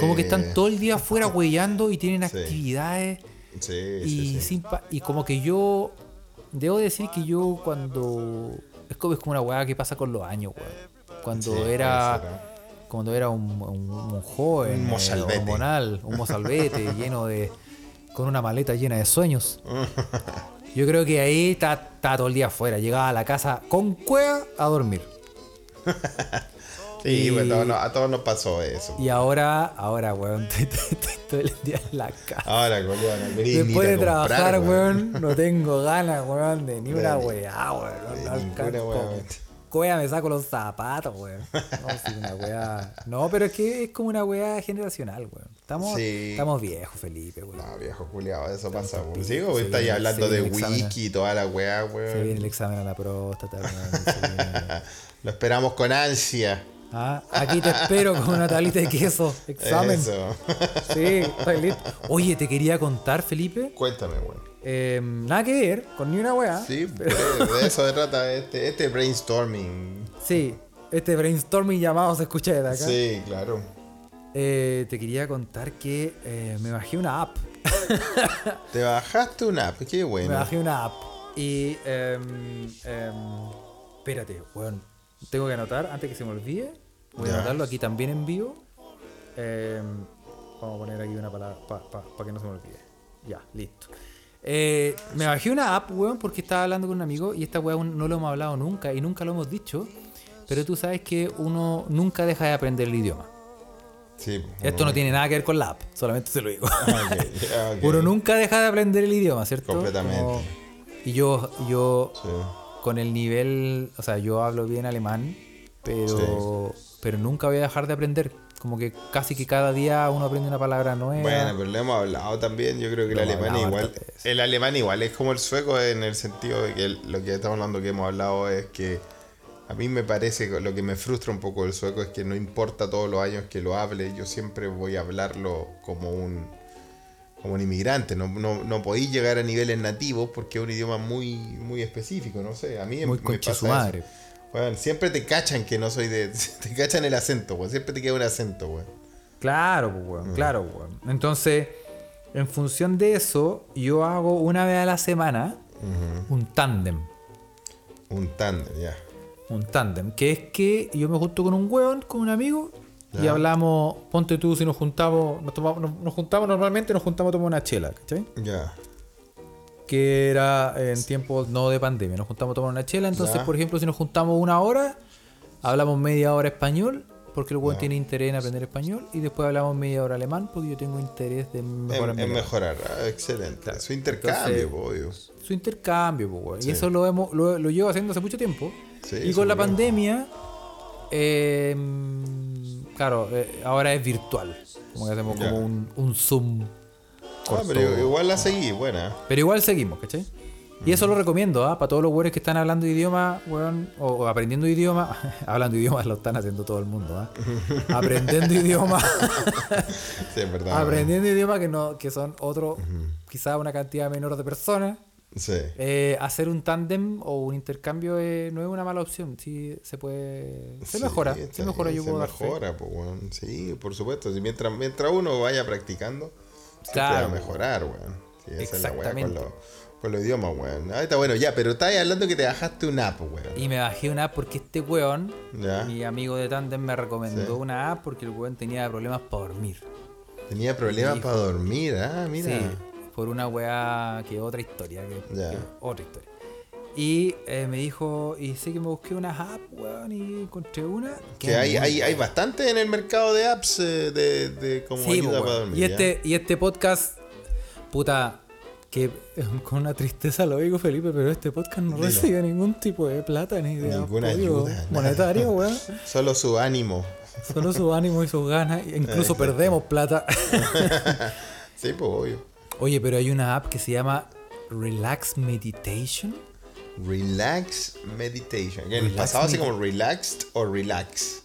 Como que Eh, están todo el día afuera huellando y tienen Sí. actividades. Sí, Y, sí, y como que yo. Debo decir que yo cuando. Es como, es como una weá que pasa con los años, weón. Cuando Sí, era. ser, Cuando era un, un- un joven. Un eh, mozalbete. hormonal, un mozalbete <laughs> lleno de. con una maleta llena de sueños. <laughs> Yo creo que ahí está, está todo el día afuera. Llegaba a la casa con cueva a dormir. <laughs> Sí, y- weón, todos nos- a todos nos pasó eso. Y ahora, ahora, weón, <laughs> estoy, todo el día en la casa. Ahora, no ni Después de trabajar, weón, no <laughs> tengo ganas, weón, de ni una weá, weón. No, weón. Me saco los zapatos, weón. No, sí, una weá. No, pero es que es como una weá generacional, weón. Estamos, Sí. estamos viejos, Felipe, weón. No, viejo culiado, eso pasa, weón. Sí, weón, está ahí viene- hablando de wiki y toda la weá, Se viene weón. el examen a la próstata, weón. <laughs> Lo esperamos con ansia. Ah, aquí te espero con una tablita de queso. Examen. Eso. Sí, listo. Oye, te quería contar, Felipe. Cuéntame, weón. eh, nada que ver con ni una weá. Sí, de, de eso se trata este, este brainstorming. Sí, este brainstorming llamado se escucha desde acá. Sí, claro. Eh, te quería contar que eh, me bajé una app. <laughs> Te bajaste una app, qué Me bueno. bajé una app. Y. em, em, espérate, weón. Tengo que anotar antes que se me olvide. Voy Ya. a anotarlo aquí también en vivo. Em, vamos a poner aquí una palabra para que no se me olvide. Ya, listo. Eh, me bajé una app, weón, porque estaba hablando con un amigo y esta weón no lo hemos hablado nunca y nunca lo hemos dicho. Pero tú sabes que uno nunca deja de aprender el idioma. Sí. Esto no tiene nada que ver con la app, solamente se lo digo. Ok, ok. <laughs> Uno nunca deja de aprender el idioma, ¿cierto? Completamente. Como- Y yo, yo Sí. con el nivel, o sea, yo hablo bien alemán, pero, pero nunca voy a dejar de aprender. Como que casi que cada día uno aprende una palabra nueva. Bueno, pero lo hemos hablado también. Yo creo que el Lo alemán igual. El alemán igual es como el sueco en el sentido de que el- lo que estamos hablando que hemos hablado es que a mí me parece que lo que me frustra un poco del sueco es que no importa todos los años que lo hable, yo siempre voy a hablarlo como un como un inmigrante. No, no, no podéis llegar a niveles nativos porque es un idioma muy, muy específico, no sé. A mí Muy me pasa su eso. Weón, siempre te cachan que no soy de. <laughs> Te cachan el acento, weón. Siempre te queda un acento, weón. Claro, pues, weón, claro, weón. Entonces, en función de eso, yo hago una vez a la semana un tándem. Un tándem, ya. Un tándem, que es que yo me junto con un weón, con un amigo, y hablamos, ponte tú si nos juntamos, nos, tomamos, nos, nos juntamos normalmente, nos juntamos a tomar una chela, ¿cachai? Ya. Que era en tiempos no de pandemia, nos juntamos a tomar una chela, entonces por ejemplo si nos juntamos una hora, hablamos media hora español, porque el weón tiene interés en aprender español, y después hablamos media hora alemán, porque yo tengo interés de mejorar En, en mejorar, ah, excelente. Claro. Su intercambio, Entonces- su intercambio, weón. Sí. Y eso lo, hemos, lo, lo llevo haciendo hace mucho tiempo. Sí, y con la bien. pandemia, eh, claro, eh, ahora es virtual. Como que hacemos como un, un Zoom. Ah, pero igual la seguí, buena. Pero igual seguimos, ¿cachai? Y eso lo recomiendo, ¿ah? Para todos los weones que están hablando idioma, weón, o, o aprendiendo idioma. <laughs> hablando idiomas lo están haciendo todo el mundo, ¿ah? <laughs> Aprendiendo idioma. Sí, es verdad. aprendiendo idioma que no que son otro, quizá una cantidad menor de personas. Sí. Eh, hacer un tándem o un intercambio eh, no es una mala opción. Sí, se puede. Se Sí, mejora. Se mejora, bien, yo puedo se dar fe. mejora, pues, weón. Sí, por supuesto. Mientras, mientras uno vaya practicando, Claro. va a mejorar, weón. Sí, esa es la weá con los, con los idiomas, weón. Ah, está bueno, ya, pero estás hablando que te bajaste una app, weón. Y me bajé una app porque este weón, Ya. mi amigo de Tandem, me recomendó Sí. una app porque el weón tenía problemas para dormir. Tenía problemas para dormir, ah, mira. Sí, por una weá que otra historia, que, Ya. que otra historia. Y eh, me dijo, y sé que me busqué unas apps, weón, y encontré una. Que hay, hay, hay bastante en el mercado de apps eh, de, de como Sí, ayuda para dormir. y este, y este podcast, puta, que <laughs> con una tristeza lo digo, Felipe, pero este podcast no Dilo. recibe ningún tipo de plata ni de Ninguna apoyo ayuda, monetario, weón. <laughs> Solo su ánimo. Solo su ánimo y sus ganas. e Incluso Exacto. perdemos plata. <laughs> Sí, pues obvio. Oye, pero hay una app que se llama Relax Meditation. Relax meditation. En el pasado así como relaxed o relax.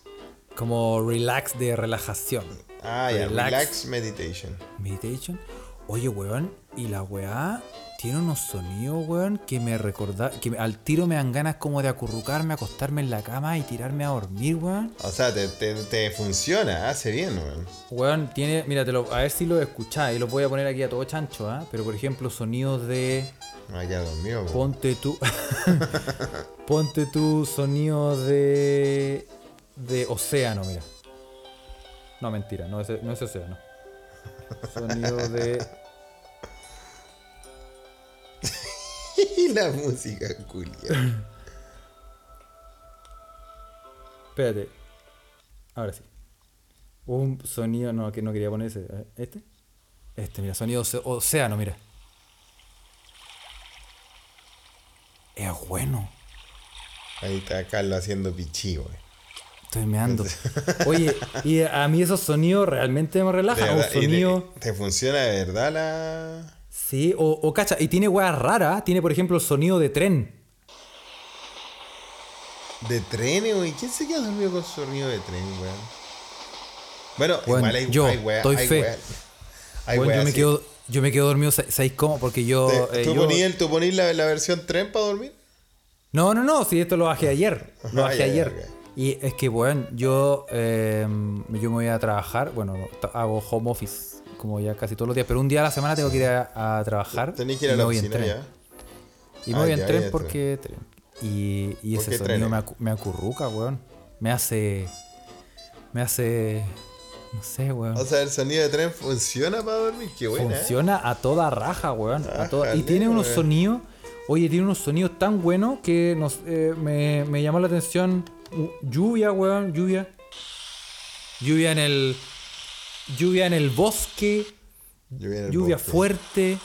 Como relax de relajación. Ah, ya, Relax. relax meditation. Meditation. Oye, weón, y la weá tiene unos sonidos, weón, que me recorda, que al tiro me dan ganas como de acurrucarme, acostarme en la cama y tirarme a dormir, weón. O sea, te, te, te funciona, hace bien, weón. Weón, tiene, mira, te lo- a ver si lo escucháis, lo voy a poner aquí a todo chancho, ¿ah? Pero por ejemplo, sonidos de. Ah, ya dormido, po. Ponte tú. <laughs> ponte tú sonidos de. de océano, mira. No, mentira, no es, no es océano. Sonido de. <laughs> la música, culia. Espérate. Ahora sí. Un sonido. No, que no quería poner ese. ¿Este? Este, mira, sonido océano, mira. Es bueno. Ahí está Carlos haciendo pichí, weón. Estoy meando. <laughs> Oye, y a mí esos sonidos realmente me relajan. Un te- sonido. te, funciona de verdad la. Sí, o, o cacha. Y tiene weas raras. Tiene, por ejemplo, el sonido de tren. De tren, weón. ¿Quién se queda dormido con sonido de tren, weón? Bueno, Bueno, igual hay, yo, hay weas- doy hay fe. hay Bueno, yo me quedo. Yo me quedo dormido, ¿sabéis cómo? Porque yo. Eh, ¿Tú yo- ponís el- tú ponís la, la versión tren para dormir? No, no, no, si esto lo bajé ayer. Lo Ah, bajé ayer. Y es que, bueno, yo, eh, yo me voy a trabajar, bueno, hago home office como ya casi todos los días, pero un día a la semana tengo que ir a, a trabajar. Tenés que ir a la en oficina ya. Y me Ah, voy en ya, tren porque tren. Y, y ¿Por ese sonido me, acu- me acurruca, weón. Me hace. Me hace. No sé, weón. O sea, el sonido de tren funciona para dormir. Qué buena. ¿eh? Funciona a toda raja, weón. a toda- Y tiene unos weón. sonidos. Oye, tiene unos sonidos tan buenos que nos, eh, me, me llamó la atención. Lluvia, weón, lluvia. Lluvia en el. Lluvia en el bosque. Lluvia, en el lluvia bosque. fuerte.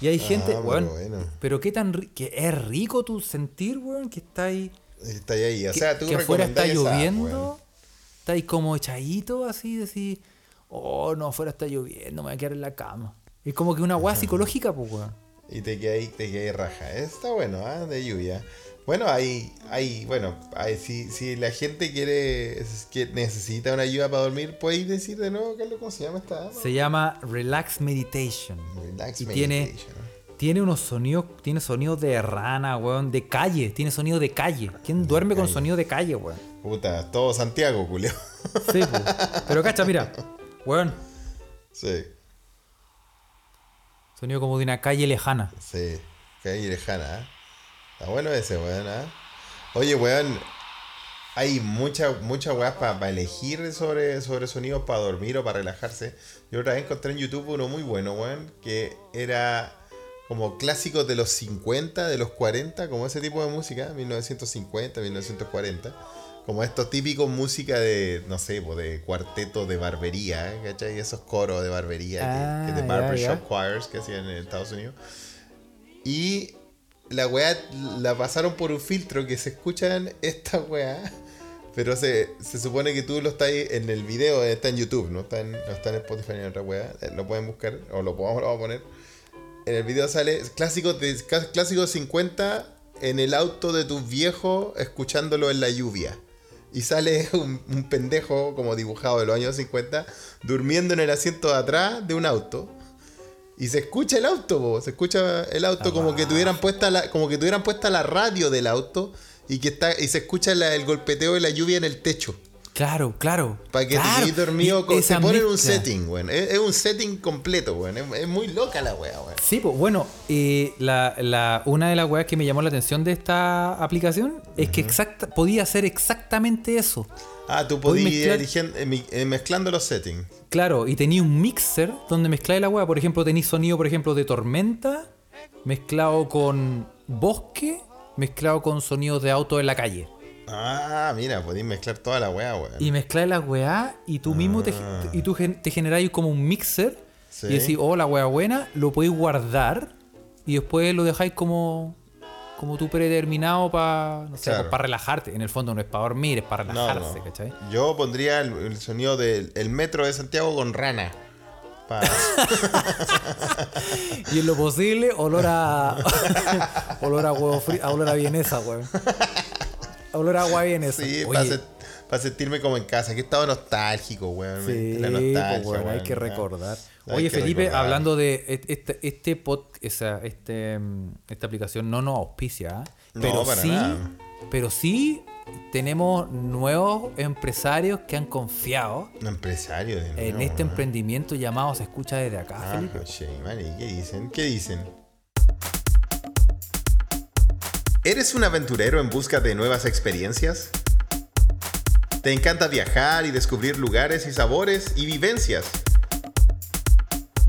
Y hay gente, Ah, weón. pero bueno. Pero qué tan. que es rico tu sentir, weón, que está ahí. Está ahí. O sea, tú que afuera está lloviendo. weón. Está ahí como echadito, así, decir. Oh, no, afuera está lloviendo, me voy a quedar en la cama. Es como que una weá psicológica, pues, weón. Y te queda ahí, te queda ahí raja. Está bueno, ¿ah? De lluvia. Bueno, hay, hay, bueno, hay, si, si la gente quiere, que necesita una ayuda para dormir, ¿puedes decir de nuevo, Carlos, cómo se llama esta? app? Se llama Relax Meditation. Relax y tiene, Meditation. tiene unos sonidos, tiene sonidos de rana, weón, de calle, tiene sonido de calle. ¿Quién duerme con calle. sonido de calle, weón? Puta, todo Santiago, Julio. Sí, pues. Pero cacha, mira, weón, sí, sonido como de una calle lejana. sí. Ahí lejana, ¿ah? Está bueno ese, weón, ¿ah? Oye, weón, hay muchas mucha weas para elegir sobre, sobre sonidos para dormir o para relajarse. Yo otra vez encontré en YouTube uno muy bueno, weón, que era como clásicos de los 50, de los 40, como ese tipo de música, 1950, 1940. Como estos típicos música de, no sé, de cuarteto de barbería, ¿eh? ¿cachai? Esos coros de barbería, Ah, que, que de ya, barbershop ya. choirs que hacían en Estados Unidos. Y la weá la pasaron por un filtro que se escuchan esta weá. Pero se, se supone que tú lo estás en el video, está en YouTube, no está en, no está en Spotify ni en otra weá. eh, Lo pueden buscar, o lo podemos lo vamos a poner. En el video sale clásicos de clásicos 50 en el auto de tus viejos escuchándolo en la lluvia. Y sale <laughs> un pendejo como dibujado de los años 50 durmiendo en el asiento de atrás de un auto. Y se escucha el auto, se escucha el auto como que tuvieran puesta la, como que tuvieran puesta la radio del auto y que está y se escucha la- el golpeteo de la lluvia en el techo. Claro, claro. Para que claro. te quedes dormido, con, te ponen un mezcla. setting, weón. Es, es un setting completo, weón. Es, es muy loca la wea, weón. Sí, pues bueno, eh, la, la- una de las weas que me llamó la atención de esta aplicación es que exacta, podía hacer exactamente eso. Ah, tú podías ir mezclar- eh, eh, mezclando los settings. Claro, y tenía un mixer donde mezcláis la wea. Por ejemplo, tenéis sonido, por ejemplo, de tormenta, mezclado con bosque, mezclado con sonidos de auto en la calle. Ah, mira, podéis mezclar toda la wea, weón. Y mezcláis la weá y tú mismo te, y tú gen- te generáis como un mixer Ah. Sí. y decís, oh, la weá buena, lo podéis guardar y después lo dejáis como, como tú predeterminado para no sé, Claro. para relajarte. En el fondo no es para dormir, es para relajarse, no. ¿cachai? Yo pondría el, el sonido del el metro de Santiago con rana. <laughs> Y en lo posible, olor a. <laughs> olor a huevo frito, a olor a vienesa, weón. Olor a agua vienesa. sí, para sentirme como en casa. Que estado nostálgico, weón. Sí, la pues, nostalgia, hay weón, que ya. recordar. Oye, Felipe, recordar. hablando de este, este pod, esa, este, mm, esta aplicación no nos auspicia, ¿ah? No, pero para sí, nada. pero sí tenemos nuevos empresarios que han confiado Un empresario de en nuevo, este ¿no? emprendimiento llamado Se escucha desde acá, Ah, Felipe. che, man, ¿y qué dicen? ¿Qué dicen? ¿Eres un aventurero en busca de nuevas experiencias? ¿Te encanta viajar y descubrir lugares y sabores y vivencias?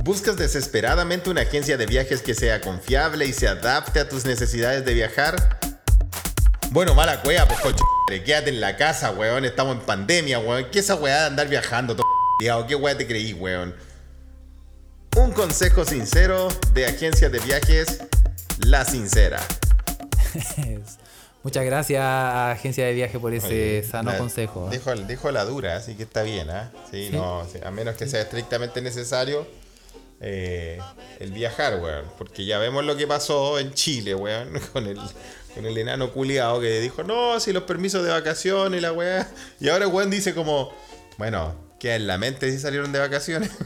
¿Buscas desesperadamente una agencia de viajes que sea confiable y se adapte a tus necesidades de viajar? Bueno, mala cueva, pues coche, quédate en la casa, weón, estamos en pandemia, weón. ¿Qué esa weá de andar viajando todo? ¿Qué weá te creí, weón? Un consejo sincero de agencia de viajes, La Sincera. <laughs> Muchas gracias, Agencia de Viaje, por ese Oye, sano la- consejo. ¿eh? Dijo, dijo la dura, así que está bien, ¿ah? Sí, no, a menos que sea estrictamente necesario eh, el viajar, weón. Porque ya vemos lo que pasó en Chile, weón, <laughs> con el, con el enano culiado que dijo, no, si los permisos de vacaciones y la weá. Y ahora el weón dice como, bueno, que en la mente si salieron de vacaciones. <laughs>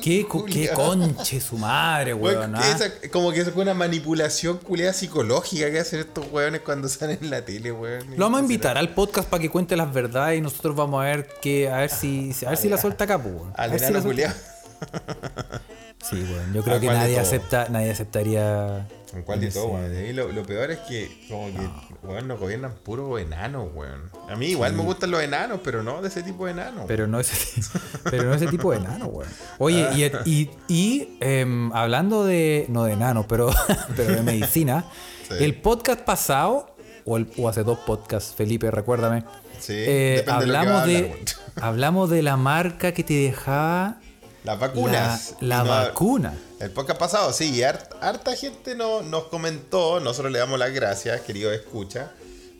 ¿Qué, conche su madre, Weón, ah. esa- como que es una manipulación culiada psicológica que hacen estos weones cuando salen en la tele, weón. Lo vamos a invitar al podcast para que cuente las verdades y nosotros vamos a ver que a ver si a ver si la suelta acá, pues, weón. Al si enano suelta. culiado. <laughs> Sí, weón. Yo creo ¿A que nadie acepta, nadie aceptaría. ¿En cuál de todo, weón? Y lo, lo peor es que, como que, weón, nos gobiernan puros enanos, weón. A mí igual me gustan los enanos, pero no de ese tipo de enanos. Pero no ese, <laughs> pero no ese tipo de enano, weón. Oye, y, y, y, em, hablando de. No de enano, pero, <laughs> pero de medicina. Sí. El podcast pasado, o, el- o hace dos podcasts, Felipe, recuérdame. Sí, eh, de hablamos de, <laughs> hablamos de la marca que te dejaba Las la, vacunas. la no- vacuna. El podcast pasado, sí, y hart- harta gente no- nos comentó, nosotros le damos las gracias, querido escucha,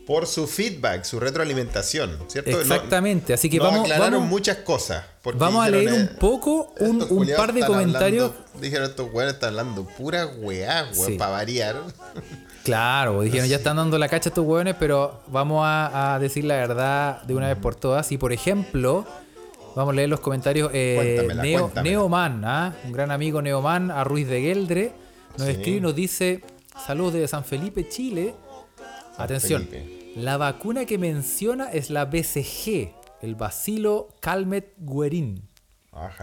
por su feedback, su retroalimentación, ¿cierto? No- Exactamente, así que nos vamos, aclararon vamos, muchas cosas. vamos a leer eh, un poco, un, par de comentarios. hablando- dijeron, estos weones están hablando pura weá, weón, Sí. para variar. Claro, <laughs> dijeron, ya están dando la cacha estos hueones, pero vamos a, a decir la verdad de una vez por todas. Y por ejemplo, vamos a leer los comentarios. Eh, Neo. Neoman, ¿ah? un gran amigo Neoman, a Ruiz de Geldre, nos Sí. escribe y nos dice: Saludos desde San Felipe, Chile. Atención, Felipe. la vacuna que menciona es la BCG, el bacilo Calmet Guerin,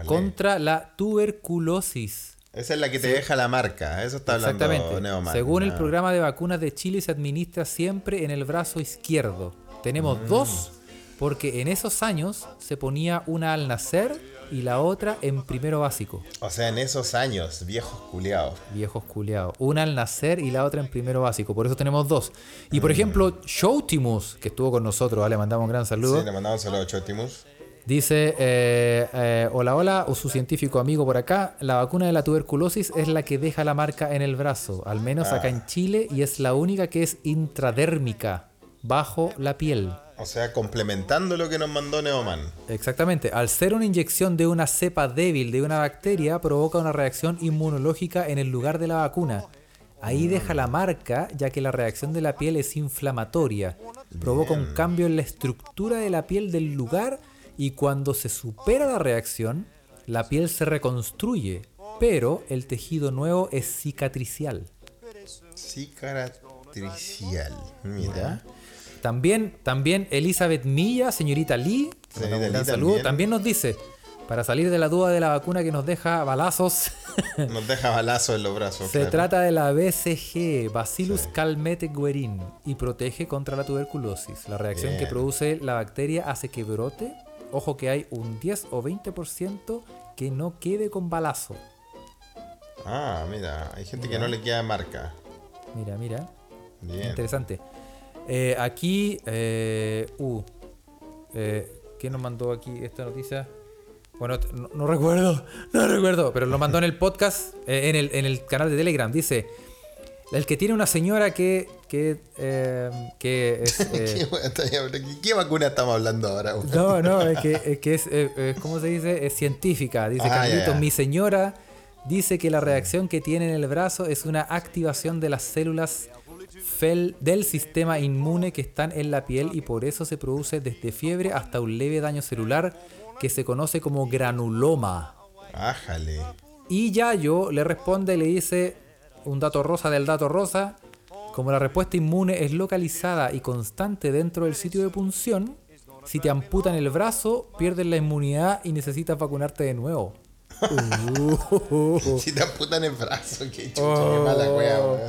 contra la tuberculosis. Esa es la que te deja la marca, eso está hablando Exactamente. Neoman. Según el programa de vacunas de Chile se administra siempre en el brazo izquierdo. Tenemos Mm. dos porque en esos años se ponía una al nacer y la otra en primero básico. O sea, en esos años, viejos culiados. Viejos culeados. Una al nacer y la otra en primero básico. Por eso tenemos dos. Y Mm. por ejemplo, Showtimus, que estuvo con nosotros, ¿vale? le mandamos un gran saludo. Sí, le mandamos un saludo a Chotimus. Dice, eh, eh, hola, hola, o su científico amigo por acá, la vacuna de la tuberculosis es la que deja la marca en el brazo, al menos acá en Chile, y es la única que es intradérmica, bajo la piel. O sea, complementando lo que nos mandó Neoman. Exactamente. Al ser una inyección de una cepa débil de una bacteria, provoca una reacción inmunológica en el lugar de la vacuna. Ahí deja la marca, ya que la reacción de la piel es inflamatoria. Provoca un cambio en la estructura de la piel del lugar y cuando se supera la reacción, la piel se reconstruye, pero el tejido nuevo es cicatricial. Cicatricial. Mira. También, también Elizabeth Milla, señorita Lee, le Señorita mandamos un gran Lee saludo, también. también nos dice, para salir de la duda de la vacuna que nos deja balazos, <laughs> Nos deja balazo en los brazos. se claro. trata de la BCG, Bacillus calmette guerin, y protege contra la tuberculosis. La reacción que produce la bacteria hace que brote, ojo que hay un 10 o 20% que no quede con balazo. Ah, mira, hay gente que no le queda marca. Mira, mira. Bien. Interesante. Eh, aquí, eh, uh, eh, ¿quién nos mandó aquí esta noticia? Bueno, no, no recuerdo, <laughs> no recuerdo, pero lo mandó en el podcast, eh, en, el, en el canal de Telegram. Dice, el que tiene una señora que, que, que es... <laughs> ¿Qué, wea está ahí hablando? ¿Qué- ¿Qué vacuna estamos hablando ahora? no, no, es que <laughs> es, que es ¿cómo se dice? Es científica. Dice Ah, mi señora dice que la reacción que tiene en el brazo es una activación de las células fel- del sistema inmune que están en la piel y por eso se produce desde fiebre hasta un leve daño celular que se conoce como granuloma. Ájale. Y Yayo le responde y le dice un dato rosa del dato rosa. Como la respuesta inmune es localizada y constante dentro del sitio de punción, si te amputan el brazo, pierdes la inmunidad y necesitas vacunarte de nuevo. Uh. <laughs> Si te amputan el brazo, qué chucha, qué mala wea, weón.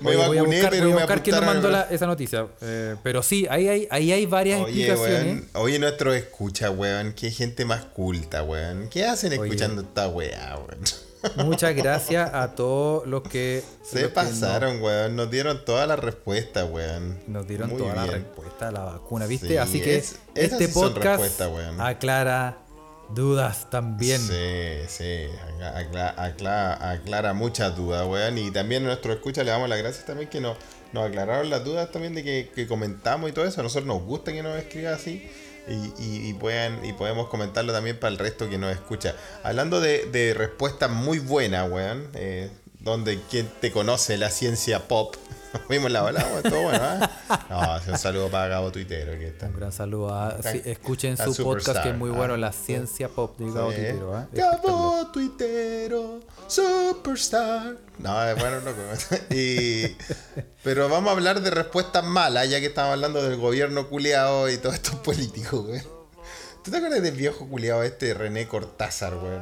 Me Oye, voy a vacuné, buscar, pero voy a me buscar quién nos mandó la- esa noticia. Eh, pero sí, ahí hay, ahí hay varias Oye, explicaciones. weón, oye, nuestro escucha, weón. Qué gente más culta, weón. ¿Qué hacen Oye. escuchando esta weá, weón? <laughs> Muchas gracias a todos los que Se los que pasaron, weón. Nos dieron todas las respuestas, weón. Nos dieron Muy toda la bien. respuesta a la vacuna, ¿viste? Sí, Así que es- este sí podcast respuestas, weón. aclara dudas también. Sí, sí, acla- acla- aclara muchas dudas, weón. Y también a nuestro escucha le damos las gracias también que nos, nos aclararon las dudas también de que, que comentamos y todo eso. A nosotros nos gusta que nos escriba así y, y, y puedan, y podemos comentarlo también para el resto que nos escucha. Hablando de, de respuestas muy buenas, weón. eh, donde quien te conoce la ciencia pop. <laughs> Vimos la bola, todo bueno, ¿ah? No, un saludo para Gabo Tuitero que está. Un gran saludo a. Está- sí, escuchen su superstar, podcast que es muy ah. bueno, La Ciencia Pop de Gabo Sí. Tuitero. Espectacular. Gabo Tuitero, superstar. No, es bueno, loco. <laughs> Y, pero vamos a hablar de respuestas malas, ya que estamos hablando del gobierno culiado y todos estos políticos, güey. ¿Tú te acuerdas del viejo culiado este René Cortázar, güey?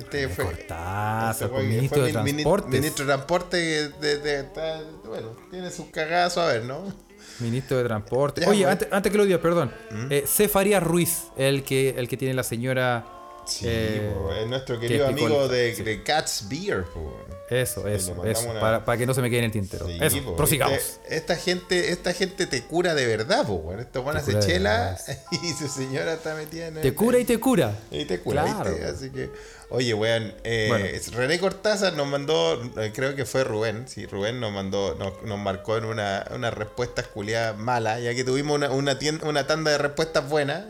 Este fue. Este fue- ministro fue de Transportes. Ministro de Transporte, de, de- está- bueno, tiene sus cagadas a ver, ¿no? Ministro de Transporte. Oye, antes, antes que lo digas, perdón. Eh, C. Farías Ruiz, el que, el que tiene la señora. Sí, eh, es nuestro que querido explicó amigo de, sí. de Cat's Beer, po. Eso, eso, eso. una- Para, para que no se me quede en el tintero. Sí, eso, po, prosigamos. este- esta gente, esta gente te cura de verdad, se cura de chela verdad. <laughs> y su señora está metida en el- Te cura y te cura. y te cura, Claro. Así que, oye, weón, eh, Bueno. René Cortázar nos mandó, eh, creo que fue Rubén, sí, Rubén nos mandó, nos, nos marcó en una, una respuesta culiadas mala, ya que tuvimos una, una, tien- una tanda de respuestas buenas.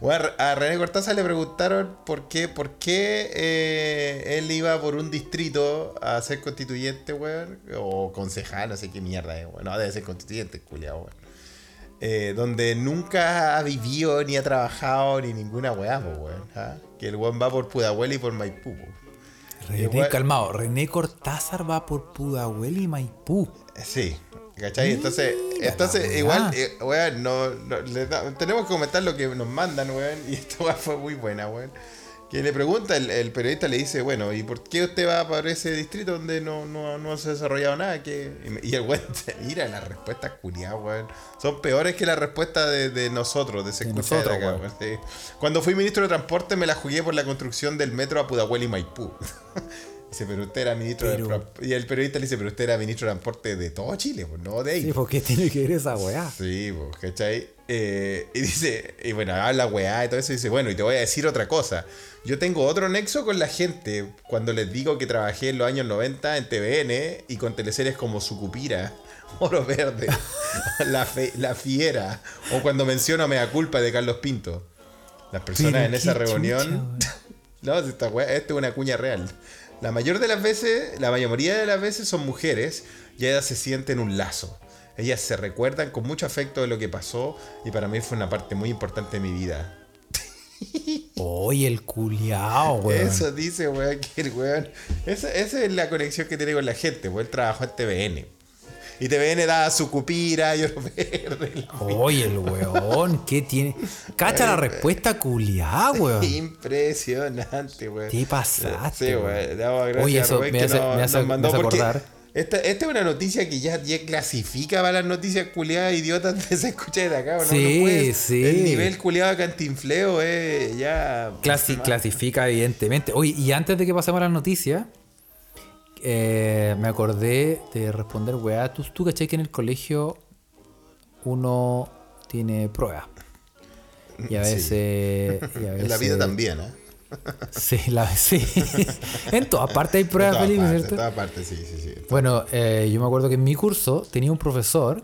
Weón, a René Cortázar le preguntaron por qué, por qué eh, él iba por un distrito a ser constituyente, weón, o concejal, no sé qué mierda es, weón, no, debe ser constituyente, culiado, weón eh, donde nunca ha vivido ni ha trabajado ni ninguna weá, weón. ¿ah? Que el weón va por Pudahuel y por Maipú. René, calmado. René Cortázar va por Pudahuel y Maipú. Eh, Sí, ¿cachai? Entonces, Mira entonces weá. igual, eh, weón, no, no- le da- tenemos que comentar lo que nos mandan, weón. <laughs> Y esta fue muy buena, weón. Que le pregunta, el, el periodista le dice, bueno, ¿y por qué usted va para ese distrito donde no, no, no se ha desarrollado nada? que Y el weón <laughs> mira las respuestas culiadas, weón. Son peores que las respuestas de, de nosotros, de se De escucha de nosotros, acá, weón. weón. Sí. Cuando fui ministro de Transporte me la jugué por la construcción del metro a Pudahuel y Maipú. <laughs> Dice, pero usted era ministro Pero- de. Y el periodista le dice, pero usted era ministro de Transporte de todo Chile, pues, no de ahí. Sí, ¿por qué tiene que ver esa weá? Sí, pues, ¿cachai? Eh, y dice, y bueno, habla weá y todo eso, y dice, bueno, y te voy a decir otra cosa. Yo tengo otro nexo con la gente cuando les digo que trabajé en los años 90 en TVN y con teleseries como Sucupira <laughs> Oro verde. <laughs> la, fe- la fiera. O cuando menciono Mea culpa de Carlos Pinto. Las personas Pero en esa reunión. chucha, <laughs> no, esta wea- esta es una cuña real. La mayor de las veces, la mayoría de las veces son mujeres y ellas se sienten un lazo. Ellas se recuerdan con mucho afecto de lo que pasó y para mí fue una parte muy importante de mi vida. <laughs> Oye, el culiao, weón. Eso dice, weón, que el weón. Esa, esa es la conexión que tiene con la gente, weón. Él trabajó en TVN. Y TVN daba su cupira, yo lo <laughs> verde. Oye, el weón, ¿qué tiene? Cacha la respuesta culiá, weón. <laughs> Impresionante, weón. ¿Qué pasaste, Sí, weón? weón. Oye, eso me que hace- me hace- nos mandó me hace acordar. Esta, esta es una noticia que ya, ya clasifica para las noticias culiadas idiotas <laughs> de se escucha desde acá, ¿o ¿no? Sí, No puedes- sí. El nivel culiado de cantinfleo es ya. Clasi- clasifica, evidentemente. Oye, y antes de que pasemos a las noticias, eh, me acordé de responder, weá. ¿Tú, tú cachai que en el colegio uno tiene pruebas. Y a Sí. veces. y a <laughs> En la vida también, ¿eh? <laughs> Sí, la, sí. <laughs> en todas partes hay pruebas, Felipe, partes, ¿cierto? En todas partes, sí, sí, sí. Bueno, eh, yo me acuerdo que en mi curso tenía un profesor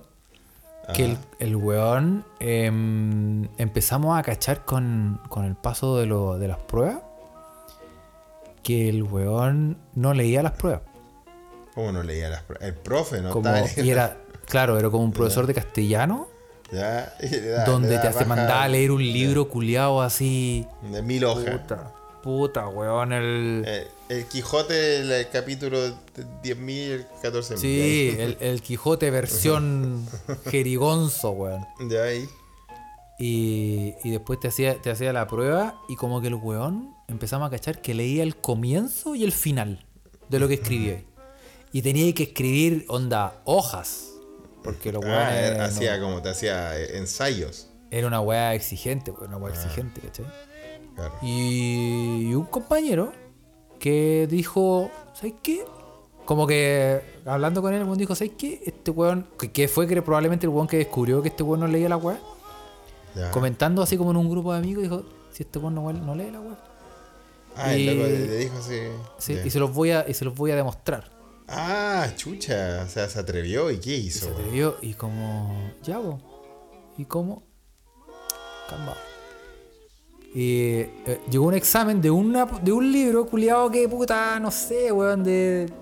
que el, el weón em, empezamos a cachar con, con el paso de, lo- de las pruebas que el weón no leía las pruebas. ¿Cómo no leía las? El profe, ¿no? Como, y era, claro, era como un <laughs> profesor de castellano Ya, y le da- donde te hace mandar a leer un libro culiado así. De mil hojas. Puta, puta, weón, el... Eh, el Quijote, el, el capítulo de 10.000, 14.000. Sí, el, el Quijote versión <laughs> jerigonzo, weón. De ahí. Y, y después te hacía, te hacía la prueba y como que el weón empezamos a cachar que leía el comienzo y el final de lo que escribía. Y tenía que escribir, onda, hojas. Porque los Ah, no- hacía como te hacía eh, ensayos. era una weá exigente, una Ah. weá exigente, ¿cachai? Claro. Y, y un compañero que dijo, ¿sabes qué? Como que hablando con él, el weón dijo, ¿sabes qué? Este weón, que, que fue que probablemente el weón que descubrió que este weón no leía la weá, Ya. comentando así como en un grupo de amigos, dijo, si este weón no, no lee la weá. Ah, el y- loco le dijo así. Sí, y se los voy a, y se los voy a demostrar. Ah, chucha. O sea, se atrevió y qué hizo. se atrevió y como, ya vos. ¿Y cómo? Calma. Y eh, llegó un examen de, una, de un libro culiado que puta, no sé, weón, de.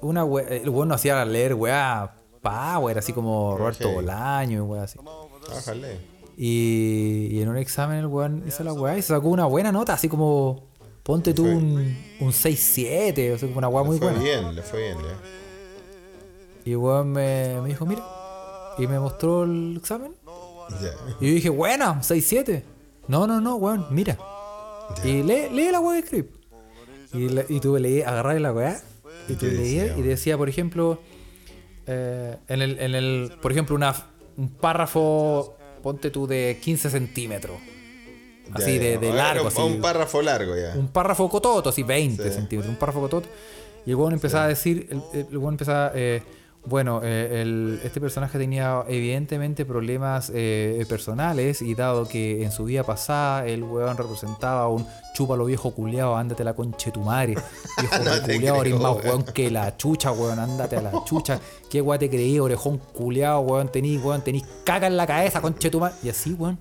Una we- El weón no hacía leer, weá, power, así como Roberto Ok. Bolaño y weá así. Bájale. Y, y en un examen el weón hizo la weá y se sacó una buena nota, así como. Ponte tú Fue- un, un 6-7, o sea, una Le muy fue buena. bien, le fue bien, ya. Y el weón me, me dijo, mira. Y me mostró el examen. Ya. Y yo dije, buena, 6-7. No, no, no, weón, mira. Y lee, lee la de script. Y, la- y tú leí, agarrar la weá. Y tú leías y decía, por ejemplo, eh, en, el, en el, por ejemplo, una, un párrafo, ponte tú de 15 centímetros. Así Ya, de, Un- largo, un, así. Un párrafo largo ya. Un párrafo cototo, así 20 Sí. centímetros, un párrafo cototo. Y el weón empezaba a decir, el, el weón empezaba, eh, bueno, eh, el- este personaje tenía evidentemente problemas eh, personales y dado que en su vida pasada el weón representaba un chúpalo viejo culiao, ándate a la concha de tu madre. <laughs> Viejo No te culiao, eres más weón. que la chucha, weón, ándate a la chucha. ¿Qué weón te creí, orejón culiao, weón? Tenís, weón, tenís caca en la cabeza, concha de tu madre. Y así, weón.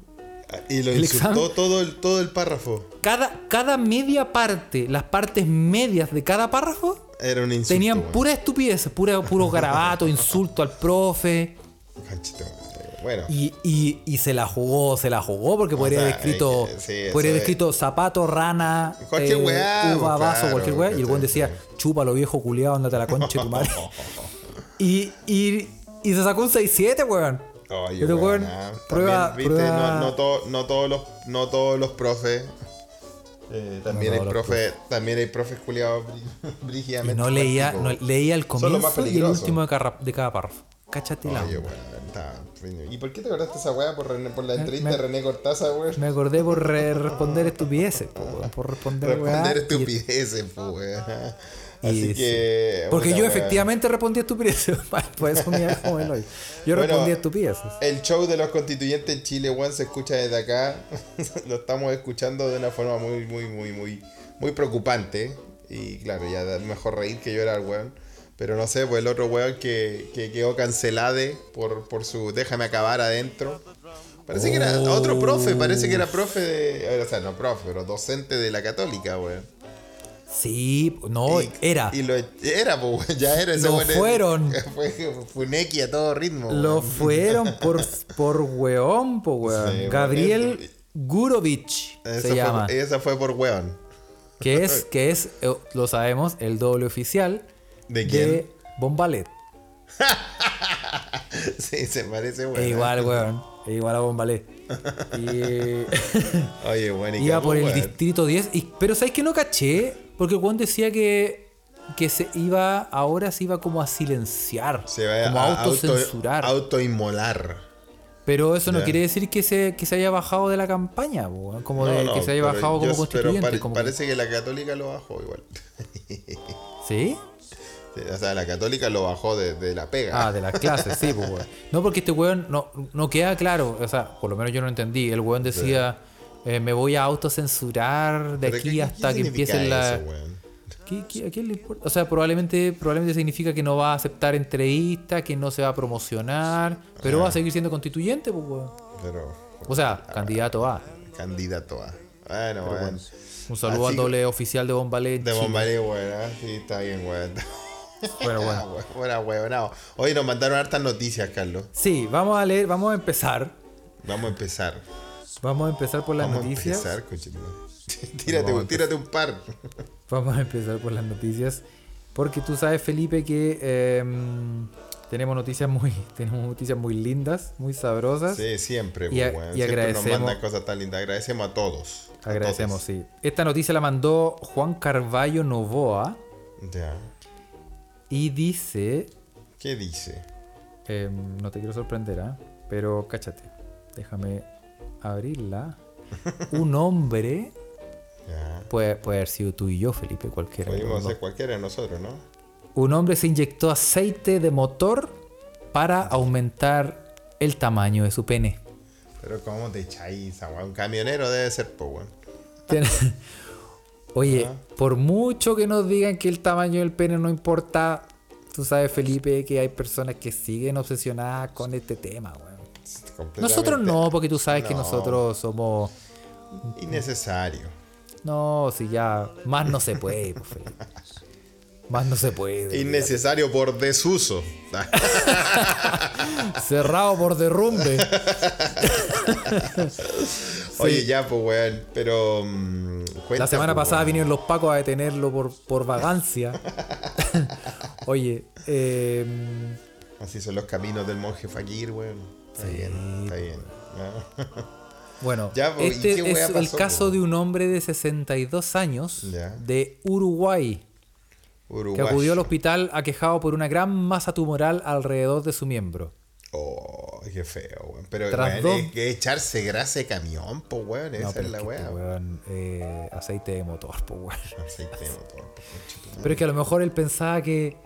Y lo el insultó examen- todo el, todo el párrafo. Cada, cada media parte, las partes medias de cada párrafo, Era un insulto. tenían pura estupidez, pura, puro <laughs> garabato, insulto al profe. Bueno. Y, y, y se la jugó, se la jugó porque podría haber escrito, es que- sí, eso podría haber es- escrito zapato, rana, Cualquier weá, uva, vaso, cualquier weá. Y el buen decía, chúpalo viejo culiado, andate a la concha de tu madre. <laughs> y, y, y se sacó un 6-7, weón. Oye, Pero, ah, prueba- también, viste, prueba- No, no, to- no todos los, no todos los profes. eh, también, No hay profes, también hay profes culiados <laughs> brígidamente. no leía, no, leía el comienzo y el último de cada, de cada párrafo. Cáchate la Oye, fino. ¿Y por qué te acordaste esa weá por, René- por la entrevista me- de René Cortázar, weón? Me acordé por re- responder estupideces, po, por responder weá, Responder estupideces, pues, weón. Y Así sí. que. Porque yo efectivamente respondí estupideces. <laughs> Por eso me como el hoy. Yo Bueno, respondí estupideces. El show de los constituyentes en Chile, weón, se escucha desde acá. <laughs> Lo estamos escuchando de una forma muy, muy, muy, muy, muy preocupante. Y claro, ya mejor reír que llorar, weón. Pero no sé, pues el otro weón que, que quedó cancelado por, por su déjame acabar adentro. Parece que era otro profe, parece que era profe de. O sea, no profe, pero docente de la católica, weón. Sí, no, Y- era. Y lo, era, pues, <laughs> weón, ya era ese Lo fueron. <laughs> Fue Funeki a todo ritmo. Lo fueron <laughs> por, por weón, po weón. Sí. Gabriel Gurovich se fue, llama. esa fue por weón. Que es, que es, eh, lo sabemos, el doble oficial ¿De quién? Bombalet. Sí, se parece, weón. Es igual, weón. Es igual a Bombalet. Y Oye, weón, y iba por el weón. distrito 10. y- pero ¿sabes que no caché? Porque el weón decía que, que se iba, ahora se iba como a silenciar. Se va como a a autocensurar. Auto, autoinmolar. pero eso no Ya. quiere decir que se, que se haya bajado de la campaña, como No, de, no, que se haya pero bajado como yo- pero constituyente. pare- como que- parece que la católica lo bajó igual. <laughs> ¿Sí? O sea, la católica lo bajó de, de la pega. Ah, de las clases, sí, pues, weón. <laughs> No, porque este weón no, no queda claro, o sea, por lo menos yo no entendí. El weón decía, eh, me voy a autocensurar de aquí ¿qué- qué hasta que empiecen la... eso? ¿Qué- qué- ¿A quién le importa? O sea, probablemente, probablemente significa que no va a aceptar entrevistas, que no se va a promocionar, pero va a seguir siendo constituyente, pues, weón. Pero, O sea, candidato a. candidato a. Bueno, weón. Un saludo Así al doble oficial de Bombalé. De Bombaré, weón. ah, Sí, está bien, weón. <laughs> Bueno, bueno. Buena, weón. Hoy nos mandaron hartas noticias, Carlos. Sí, vamos a leer, vamos a empezar. Vamos a empezar. Vamos a empezar por las Vamos noticias. a empezar, tírate, Vamos a <laughs> <laughs> tírate un par. <laughs> Vamos a empezar por las noticias. Porque tú sabes, Felipe, que em, tenemos noticias muy, tenemos noticias muy lindas, muy sabrosas. Sí, siempre, Y a- weón. y Siempre nos mandan cosas tan lindas. Agradecemos a todos. Agradecemos, sí. Esta noticia la mandó Juan Carballo Novoa Ya. y dice, ¿Qué dice? em, no te quiero sorprender, ¿ah? pero cáchate, déjame abrirla. Un hombre, puede, puede haber sido tú y yo, Felipe, cualquiera. Podemos ser cualquiera de nosotros, ¿no? Un hombre se inyectó aceite de motor para aumentar el tamaño de su pene. Pero ¿cómo te echáis? Un camionero debe ser. Tiene- <laughs> Oye, por mucho que nos digan que el tamaño del pene no importa, tú sabes, Felipe, que hay personas que siguen obsesionadas con este tema, weón. Nosotros no, porque tú sabes que No. nosotros somos. Innecesario. No, si ya. Más no se puede, pues, Felipe. Más no se puede. Innecesario por desuso. <laughs> Cerrado por derrumbe. <laughs> Oye, ya, pues, weón. Pero. mm, cuenta, La semana pues, pasada weón. vinieron los pacos a detenerlo por, por vagancia. <laughs> Oye, eh, Así son los caminos del monje Fakir, weón. Está bien, está bien. ¿no? <laughs> bueno, Ya, ¿y este es el caso po? de un hombre de 62 años Ya. de Uruguay que Uruguayo. acudió al hospital aquejado por una gran masa tumoral alrededor de su miembro. Oh, qué feo, weón. Pero, Tras weón, dos- que echarse grasa de camión, pues, weón. Esa es la que, weá, este weón. eh, aceite de motor, pues, weón. Aceite de motor, <laughs> po, madre. Pero es que a lo mejor él pensaba que.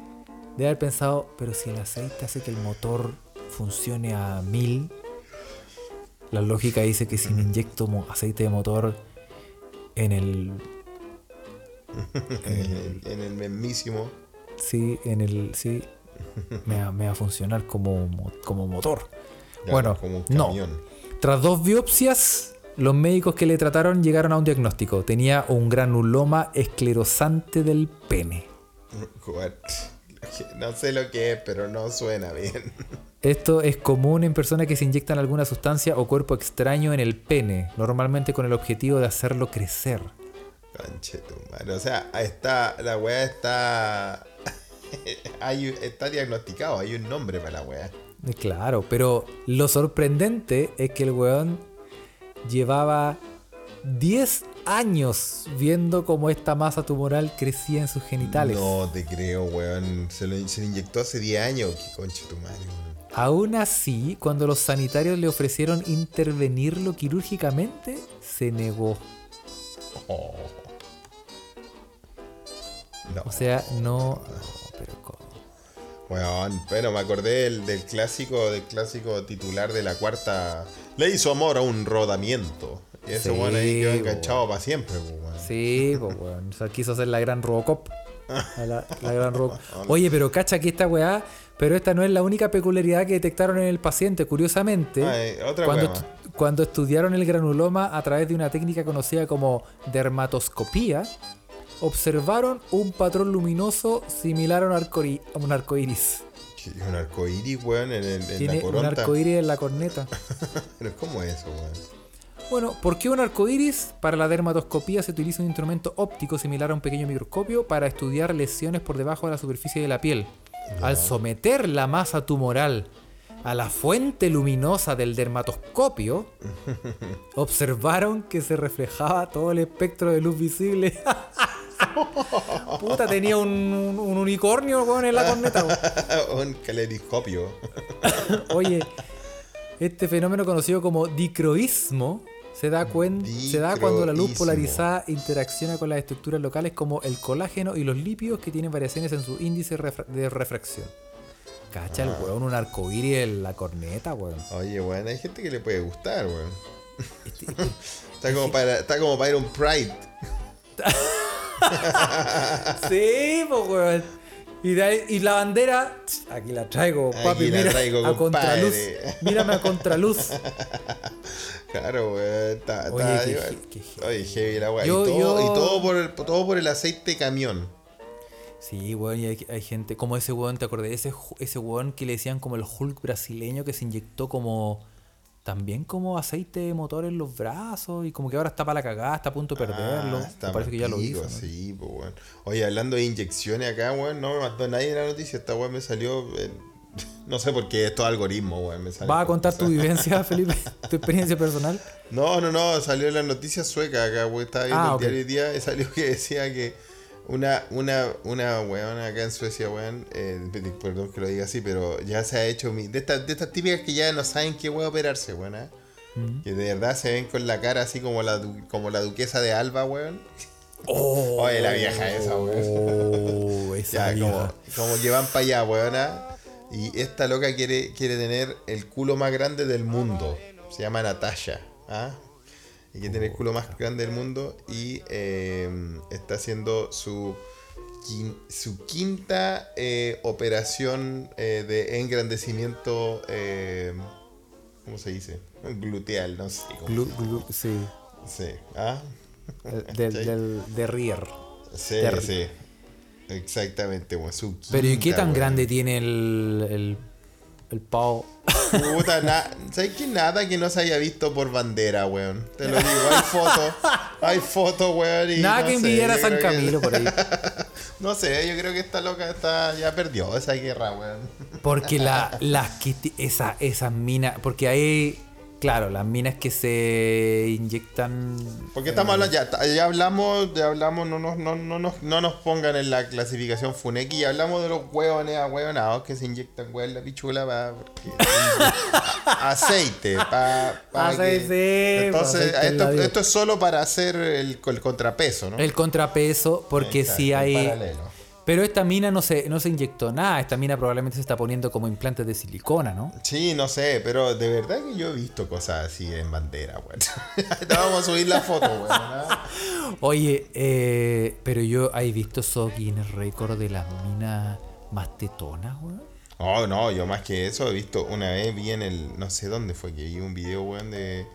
Debe haber pensado, pero si el aceite hace que el motor funcione a mil, la lógica dice que si me inyecto aceite de motor en el. <laughs> En el, en el mismísimo. Sí, en el. Sí, me va, me va a funcionar como, mo- como motor. bueno, como un no. camión. Tras dos biopsias, los médicos que le trataron llegaron a un diagnóstico. Tenía un granuloma esclerosante del pene. Weón, <laughs> No sé lo que es, pero no suena bien. <laughs> Esto es común en personas que se inyectan alguna sustancia o cuerpo extraño en el pene, normalmente con el objetivo de hacerlo crecer. Conche tu madre. O sea, está, la weá está. <laughs> hay, está diagnosticado, hay un nombre para la weá. Eh, Claro, pero lo sorprendente es que el weón llevaba 10 años viendo cómo esta masa tumoral crecía en sus genitales. No te creo, weón. Se lo, se lo inyectó hace 10 años. Qué conche tu madre, weón. Aún así, cuando los sanitarios le ofrecieron intervenirlo quirúrgicamente, se negó. Oh. No, O sea, no... no, pero ¿cómo? Bueno, me acordé del, del clásico, del clásico titular de la cuarta. Le hizo amor a un rodamiento. Y ese Sí, weón ahí quedó enganchado para siempre, pues. Sí, pues weón. O sea, quiso hacer la gran Robocop. A <laughs> la, la gran roca. Oye, pero cacha que esta weá. Pero esta no es la única peculiaridad que detectaron en el paciente. Curiosamente, Ay, otra cuando, cuando estudiaron el granuloma a través de una técnica conocida como dermatoscopía, observaron un patrón luminoso similar a un, arcoí- a un es Un arcoíris, weón, en, Tiene la un en la corneta. <laughs> Pero ¿cómo es eso, weón? Bueno, ¿por qué un arcoíris? Para la dermatoscopía se utiliza un instrumento óptico similar a un pequeño microscopio para estudiar lesiones por debajo de la superficie de la piel. Al someter la masa tumoral a la fuente luminosa del dermatoscopio, <laughs> observaron que se reflejaba todo el espectro de luz visible. <laughs> Puta, tenía un, un- un unicornio weón, en la corneta. <laughs> un caleidoscopio. Oye, este fenómeno conocido como dicroísmo se da, cuen- se da cuando la luz polarizada interacciona con las estructuras locales como el colágeno y los lípidos que tienen variaciones en su índice de refracción. Cacha el Ah. weón, un arcoíris en la corneta, weón. Oye, weón, hay gente que le puede gustar, weón. Este- <laughs> este- Está como para, está como para ir a un Pride. <laughs> sí, pues weón. Y, de ahí- y la bandera, aquí la traigo, Aquí papi, la mira, traigo, a contraluz. Mírame a contraluz. <laughs> Claro, weón. Está, Oye, está- qué igual. he- qué heavy. Oye, heavy la weá. Y, todo, yo- y todo por el, todo por el aceite de camión. Sí, weón, y hay, hay gente, como ese weón, ¿te acordé? Ese, ese weón que le decían como el Hulk brasileño que se inyectó como, también como aceite de motor en los brazos y como que ahora está para la cagada, está a punto de perderlo. Ah, está Me parece que ya lo hizo. ¿no? Sí, pues, weón. Oye, hablando de inyecciones acá, weón, no me mandó nadie en la noticia. Esta weón me salió. en- <laughs> no sé por qué, esto es algoritmo, weón. ¿Vas a contar tu vivencia, <laughs> Felipe? ¿Tu experiencia personal? No, no, no, salió en las noticias suecas acá, weón. Estaba viendo Ah, el ok. diario hoy día y salió que decía que una, una, una weona acá en Suecia, weón, eh, perdón que lo diga así, pero ya se ha hecho mi- de estas, de estas típicas que ya no saben qué weón operarse, weón, ¿ah? Que de verdad se ven con la cara así como la, du- como la duquesa de Alba, weón. Oye, la vieja esa, weón. Oh, <laughs> esa Ya, como, vieja. como que van para allá, weona. Y esta loca quiere, quiere tener el culo más grande del mundo. Se llama Natasha. ¿ah? Y quiere tener el culo más grande del mundo. Y eh, está haciendo su, quin- su quinta eh, operación eh, de engrandecimiento. eh, ¿Cómo se dice? Gluteal, no sé. Glu- glu- sí, Sí. ¿ah? el- del, del, de Rier. Sí, de- sí. Exactamente. Su Pero ¿y qué tan grande tiene el, el, el pavo? Puta, na- ¿sabes que nada que no se haya visto por bandera, weón? Te lo digo, hay fotos, hay fotos, weón. y Nada no que sé, envidiar a San que- Camilo por ahí. <laughs> No sé, yo creo que esta loca está, ya perdió esa guerra, weón. Porque la, <laughs> las que esa, esas minas, porque hay, claro, las minas que se inyectan. Porque estamos hablando, ya, ya hablamos, ya hablamos, no nos, no, no, nos, no nos pongan en la clasificación Funeki, ya hablamos de los hueones ahueonados que se inyectan en la pichula para aceite, para Aceite, pa, Entonces, aceite esto, es solo para hacer el, el contrapeso, ¿no? El contrapeso, porque si hay. paralelo. Pero esta mina no se, no se inyectó nada. Esta mina probablemente se está poniendo como implantes de silicona, ¿no? Sí, no sé, pero de verdad que yo he visto cosas así en bandera, weón. <laughs> Vamos a subir la foto, weón. ¿no? <laughs> Oye, eh, pero yo he visto esos Guinness récord de las minas más tetonas, weón. Oh, no, yo más que eso he visto una vez, vi en el, no sé dónde fue, que vi un video, weón, de,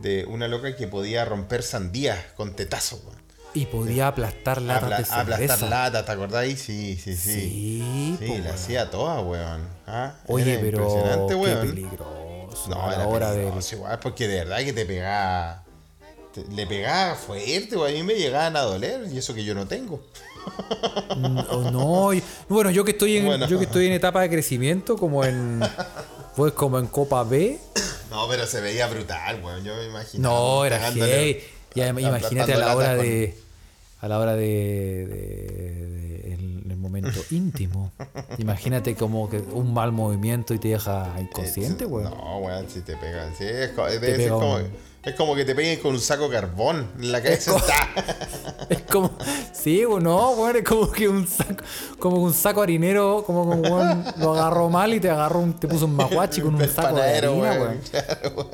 de una loca que podía romper sandías con tetazo, weón. Y podía aplastar latas Apla- de cerveza. aplastar latas, ¿te acordáis? Sí, sí, sí. Sí, Sí, po, la hacía toda, weón. Ah, Oye, era pero impresionante, qué weón. peligroso. No, era hora de peligroso igual, porque de verdad que te pegaba. te- le pegaba fuerte, weón. A mí me llegaban a doler, y eso que yo no tengo. Mm, no, y- bueno, yo que estoy en Bueno. yo que estoy en etapa de crecimiento, como en <laughs> pues como en Copa B. No, pero se veía brutal, weón. Yo me imagino. No, era gay. Y además, imagínate a la hora de a la hora de, de- el momento <laughs> íntimo. Imagínate como que un mal movimiento y te deja inconsciente, weón. No, weón, si te pegan. Sí, es, ser pega como, un- es como que te peguen con un saco de carbón en la cabeza. está. <laughs> Es como, sí, no, weón, es como que un saco, como un saco harinero, como que un weón lo agarró mal y te agarró un, te puso un maguachi con un <laughs> saco de harina, weón. Claro.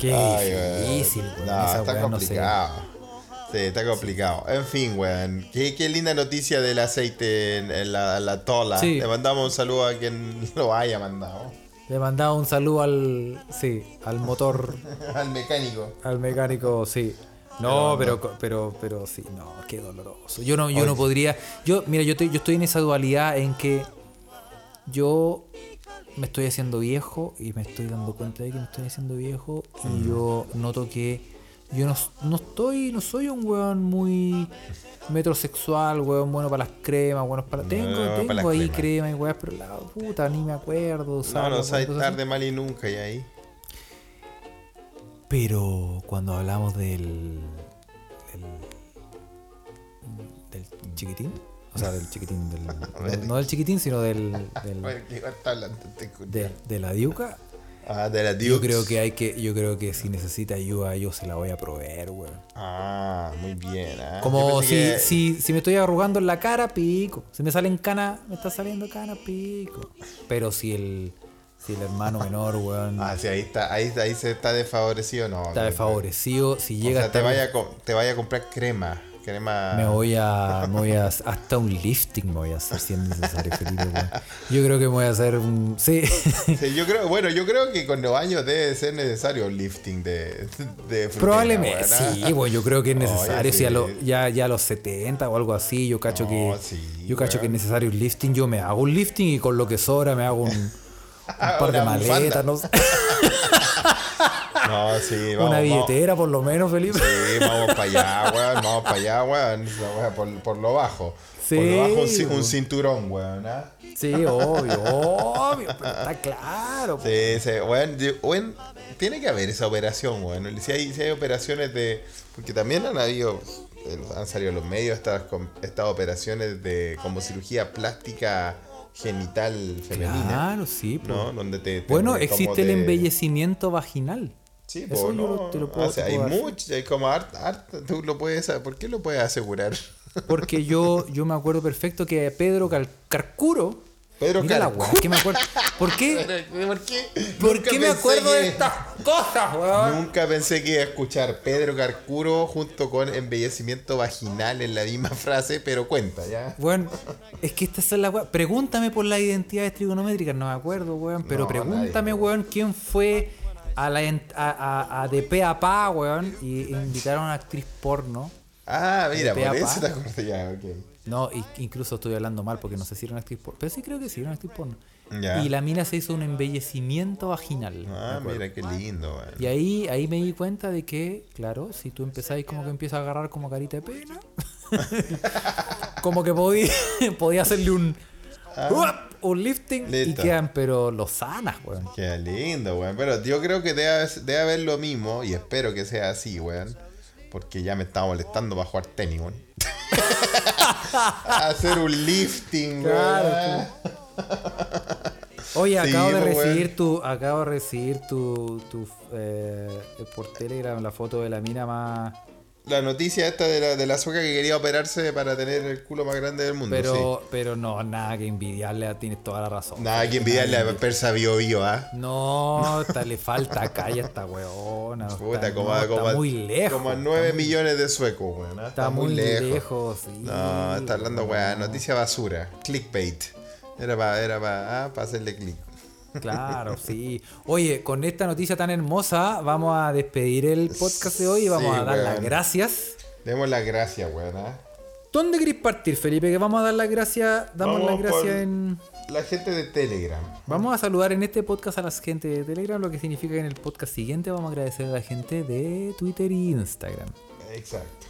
Qué Ay, difícil, weón. No, Esa está weá no sé. complicado. Sí, está complicado. En fin, weón. Qué, qué linda noticia del aceite en, en la, la tola. Sí. Le mandamos un saludo a quien lo haya mandado. Le mandaba un saludo al. Sí, al motor, <laughs> Al mecánico. al mecánico, sí. No, pero, pero, pero sí, no, qué doloroso. Yo no, yo no podría. Yo, mira, yo estoy, yo estoy en esa dualidad en que yo me estoy haciendo viejo y me estoy dando cuenta de que me estoy haciendo viejo y yo noto que yo no, no estoy, no soy un weón muy metrosexual, weón bueno para las cremas, bueno para tengo, No, tengo las ahí cremas y weas, pero la puta ni me acuerdo. No, usarla, no sabes cosas así. tarde mal y nunca y ahí. Pero cuando hablamos del, del. del chiquitín. O sea, del chiquitín. Del, <laughs> no, no del chiquitín, sino del. de, <laughs> de la diuca. Ah, de la Yo creo que hay que. Yo creo que si necesita ayuda, yo se la voy a proveer, weón. Ah, muy bien. ah. Como si, que- si, si me estoy arrugando en la cara, pico. Si me salen canas, me está saliendo cana, pico. Pero si el. Si el hermano menor, weón. Ah, sí, ahí está, ahí, ahí se está desfavorecido, no. está desfavorecido. Si O llega sea, a te vaya, a te vaya a comprar crema. Crema. Me voy a. Me voy a. Hasta un lifting me voy a hacer si es necesario, Felipe. Yo creo que me voy a hacer un. Sí. <laughs> Sí, yo creo, bueno, yo creo que con los años debe ser necesario un lifting de, de Probablemente. ¿ah? Sí, bueno, yo creo que es Oye, necesario. sí. Si a, lo- ya, ya a los 70 o algo así, yo cacho No, que. sí, yo cacho que es necesario un lifting. Yo me hago un lifting y con lo que sobra me hago un. Un <laughs> par de maletas, no sé. <laughs> <laughs> No, sí, vamos. Una vamos. billetera, por lo menos, Felipe. Sí, vamos para <laughs> allá, weón. Vamos para allá, weón. Por, por lo bajo. Sí, Por lo bajo un, un cinturón, weón. ¿ah? Sí, obvio, obvio. Pero está claro. Sí, sí, weón, tiene que haber esa operación, weón. Si hay, si hay operaciones de. Porque también han habido. eh, Han salido los medios estas, estas operaciones de como cirugía plástica genital femenina. Claro, sí. po. ¿No? Donde te, te Bueno, existe el de- embellecimiento vaginal. Sí, Eso yo no. te lo puedo- O sea, te hay puedo mucho, hay como art, art- tú lo puedes, ¿por qué lo puedes asegurar? Porque yo, yo me acuerdo perfecto que Pedro Cal- Carcuro. Pedro mira la Carcuro. weá, que me acuerdo. ¿Por qué? <laughs> ¿Por qué? ¿Por qué me acuerdo que- de estas cosas, weón? Nunca pensé que iba a escuchar Pedro Carcuro junto con embellecimiento vaginal en la misma frase, pero cuenta, ¿ya? Bueno, es que estas son las weas. Pregúntame por las identidades trigonométricas, no me acuerdo, weón. Pero No, pregúntame, nadie. weón, quién fue a la en- a, a- a de pe a pa, weón, y invitaron a una actriz porno. Ah, mira, por eso te acordé ya, ok. No, y- incluso estoy hablando mal porque no sé si era una actriz porno. Pero sí creo que sí, era una actriz porno. Y la mina se hizo un embellecimiento vaginal. Ah, mira, qué lindo, weón. Y ahí, ahí me di cuenta de que, claro, si tú empezáis como que empiezas a agarrar como carita de pena, <laughs> como que podía, <laughs> podía hacerle un, ¡uap! un lifting y Ah. Quedan, pero los sanas, weón. Qué lindo, weón. Pero yo creo que debe, debe haber lo mismo y espero que sea así, weón. Porque ya me estaba molestando para jugar tenis, weón. <laughs> Hacer un lifting, Claro, weón. Oye, Sí, acabo de recibir tu, acabo de recibir tu, tu eh, por Telegram la foto de la mina más, La noticia esta de la, de la soca que quería operarse para tener el culo más grande del mundo, pero, pero no, nada que envidiarle, tienes toda la razón. Nada que envidiarle a Persa Bio Bio, ¿ah? No, le falta calle a esta weona. Puta, está, como, no, está muy lejos. Como a está 9 muy- millones de suecos, weón. Está muy lejos, sí. No, está hablando, weón. Noticia basura. Clickbait. Era para era pa, ah, pa hacerle click. Claro, sí. Oye, con esta noticia tan hermosa, vamos a despedir el podcast de hoy y vamos Sí, a dar las gracias. Demos las gracias, weón. ¿ah? ¿Dónde queréis partir, Felipe? Que vamos a dar las gracias. Damos Vamos las gracias en. La gente de Telegram. Vamos a saludar en este podcast a la gente de Telegram, lo que significa que en el podcast siguiente vamos a agradecer a la gente de Twitter y Instagram. Exacto.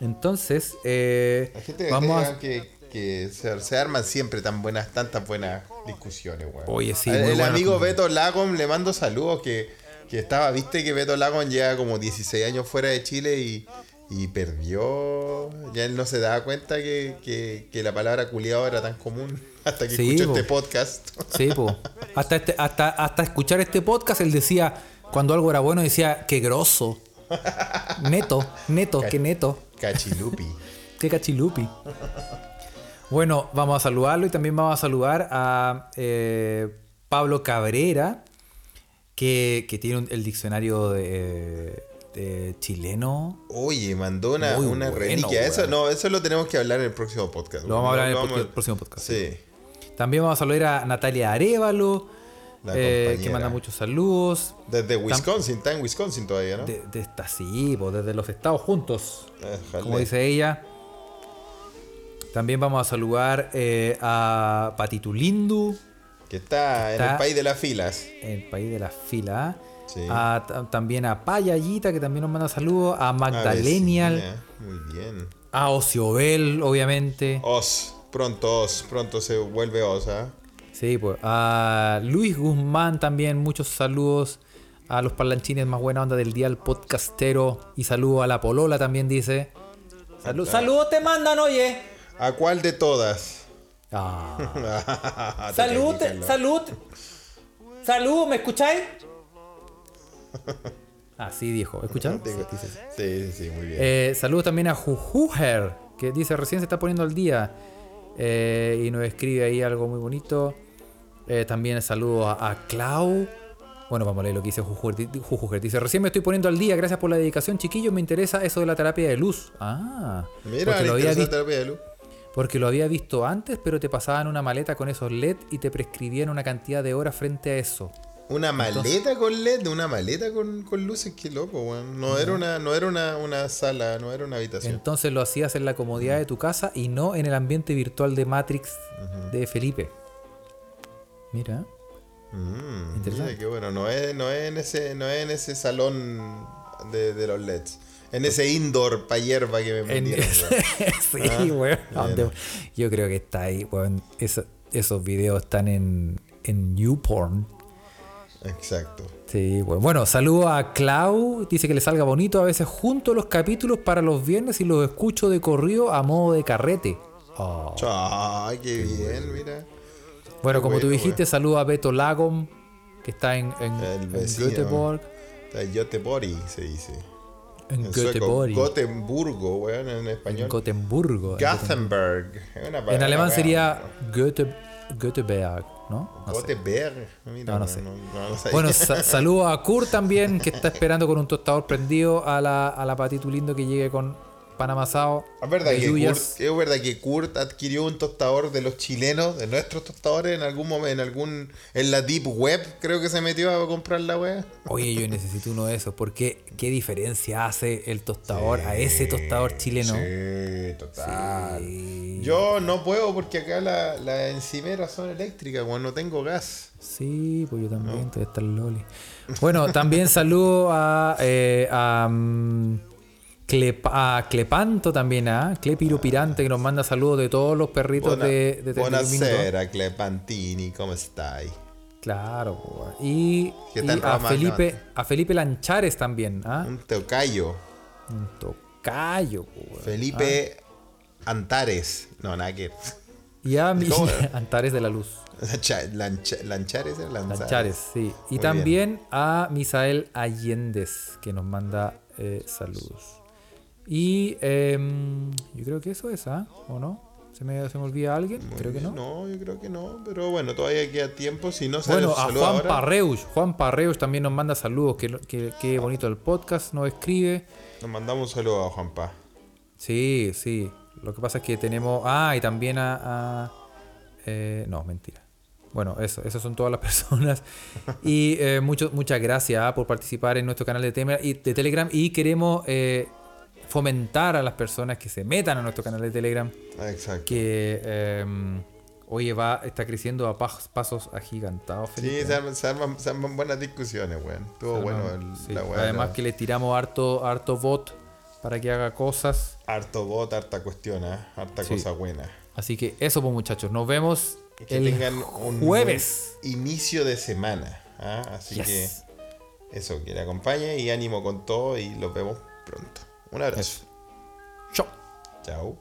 Entonces, eh, La gente de vamos Telegram a. que, que se, se arman siempre tan buenas, tantas buenas discusiones, weón. Oye, sí, El, muy el buenas amigo. Beto Lagom le mando saludos que, que estaba, viste que Beto Lagom lleva como 16 años fuera de Chile y, y perdió. Ya él no se daba cuenta que, que, que la palabra culiado era tan común <laughs> hasta que Sí, escuchó po. este podcast. Sí, po. Hasta, este- hasta, hasta escuchar este podcast, él decía, cuando algo era bueno, decía, qué grosso. Neto, neto, qué neto. Cachilupi. <laughs> Qué cachilupi. Bueno, vamos a saludarlo y también vamos a saludar a eh, Pablo Cabrera, que, que tiene un- el diccionario de, chileno. Oye, mandó una, una bueno, reliquia. Eso, no, eso lo tenemos que hablar en el próximo podcast. Lo vamos a hablar en el próximo podcast. Sí. También vamos a saludar a Natalia Arevalo, eh, que manda muchos saludos. Desde Wisconsin, está en Wisconsin todavía, ¿no? De, de esta sí, pues, desde los Estados Juntos, Déjale. como dice ella. También vamos a saludar eh, a Patitulindu, Que está, en Está- el país de las filas. el país de la fila. Sí. A- ta- también a Payallita, que también nos manda saludos. A Magdalenial. Muy bien. A Ociobel, obviamente. Os, pronto Os, pronto se vuelve Os, ¿ah? Sí, pues. A Luis Guzmán también, muchos saludos. A los parlanchines más buena onda del día, al podcastero. Y saludo a la Polola también dice. Salud- saludos te mandan, oye. ¿A cuál de todas? Ah. <laughs> Salud, salud. Salud, ¿me escucháis? <laughs> Así dijo, ¿escucharon? Sí, sí, sí. Muy bien. Eh, saludos también a Jujuher, que dice recién se está poniendo al día. Eh, y nos escribe ahí algo muy bonito. Eh, también saludo a, a Clau. Bueno, vamos a leer lo que dice Jujuher. Jujuher. Dice, recién me estoy poniendo al día. Gracias por la dedicación, chiquillos. Me interesa eso de la terapia de luz. Ah. Mira, lo, había visto, terapia de luz. Porque lo había visto antes, pero te pasaban una maleta con esos LED y te prescribían una cantidad de horas frente a eso. Una maleta con LED, una maleta con, con luces, qué loco, weón. No era una, no era una, una sala, no era una habitación. Entonces lo hacías en la comodidad de tu casa y no en el ambiente virtual de Matrix de Felipe. Mira. Mm, Interesante. mira qué bueno, no es, no es en ese, no es en ese salón de, de los LEDs. En ese indoor pa' hierba que me En- weón. <laughs> sí, weón. ¿A dónde- bueno. Yo creo que está ahí, weón. Eso- esos videos están en, en YouPorn. Exacto. Sí, weón. Bueno, saludo a Clau. Dice que le salga bonito. A veces junto los capítulos para los viernes y los escucho de corrido a modo de carrete. Oh. Ay, qué bien, mira. Bueno, como tú bueno, dijiste, saludo a Beto Lagom, que está en, en, en. Göteborg. Está Göteborg se dice. En En Göteborg. Gotemburgo, weón, en En español. Gotemburgo. Gothenburg. En alemán weón. sería Goethe, Göteborg, ¿no? No. Mira, No, no sé. no. Bueno, sa- <laughs> saludo a Kurt también, que está esperando con un tostador prendido a la, a la Lindo que llegue con pan amasado. Es verdad, que. Kurt, es verdad que Kurt adquirió un tostador de los chilenos, de nuestros tostadores, en algún momento, en algún, en la deep web, creo que se metió a comprar la wea. Oye, yo necesito uno de esos, porque qué diferencia hace el tostador a ese tostador chileno. Sí, total. Sí. Yo no puedo porque acá la- las encimeras son eléctricas, cuando no tengo gas. Sí, pues yo también, estoy hasta el loli. Bueno, también saludo a, eh, a, mm, Clep- a Clepanto también, a Clepiro Pirante, que nos manda saludos de todos los perritos de, de 31 minutos. Buonasera, Clepantini, ¿cómo estáis? Claro, y, ¿Qué y a? Felipe, a Felipe Lanchares también, ¿ah? Un tocayo. Un tocayo, pues. Felipe Antares. No, nada que. Y a mi. <laughs> Antares de la Luz. Lancha- Lancha- Lanchares, ¿eh? Lanchares, sí. Y Muy también a Misael Allendez, que nos manda eh, saludos. Y em, yo creo que eso es, ¿ah? ¿O no? ¿Se me, ¿Se me olvida alguien? Muy creo que no. No, yo creo que no, pero bueno, todavía queda tiempo. Si no sale Bueno, a Juan ahora, Parreus. Juan Parreus también nos manda saludos. Que, que, que bonito el podcast, nos escribe. nos mandamos un saludo a Juanpa. Sí, sí. Lo que pasa es que tenemos. Ah, y también a. a, eh, no, mentira. Bueno, eso, esas son todas las <laughs> personas. Y eh, mucho- muchas gracias ah, por participar en nuestro canal de, Telegram y, de Telegram. Y queremos eh, fomentar a las personas que se metan a nuestro canal de Telegram. Exacto. Que, eh, oye, va, está creciendo a pas- pasos agigantados. Sí, Felipe. se arman, se arman- se arman buenas discusiones, weón. Estuvo bueno el- Sí, la weá. Además la- que le tiramos harto, harto bot para que haga cosas. Harto bot, harta cuestión, ¿eh? harta Sí. cosa buena. Así que eso, pues muchachos. Nos vemos que el tengan un jueves. inicio de semana. ¿ah? Así Yes. que eso, que le acompañe y ánimo con todo y los vemos pronto. Un abrazo. Chao. Chao.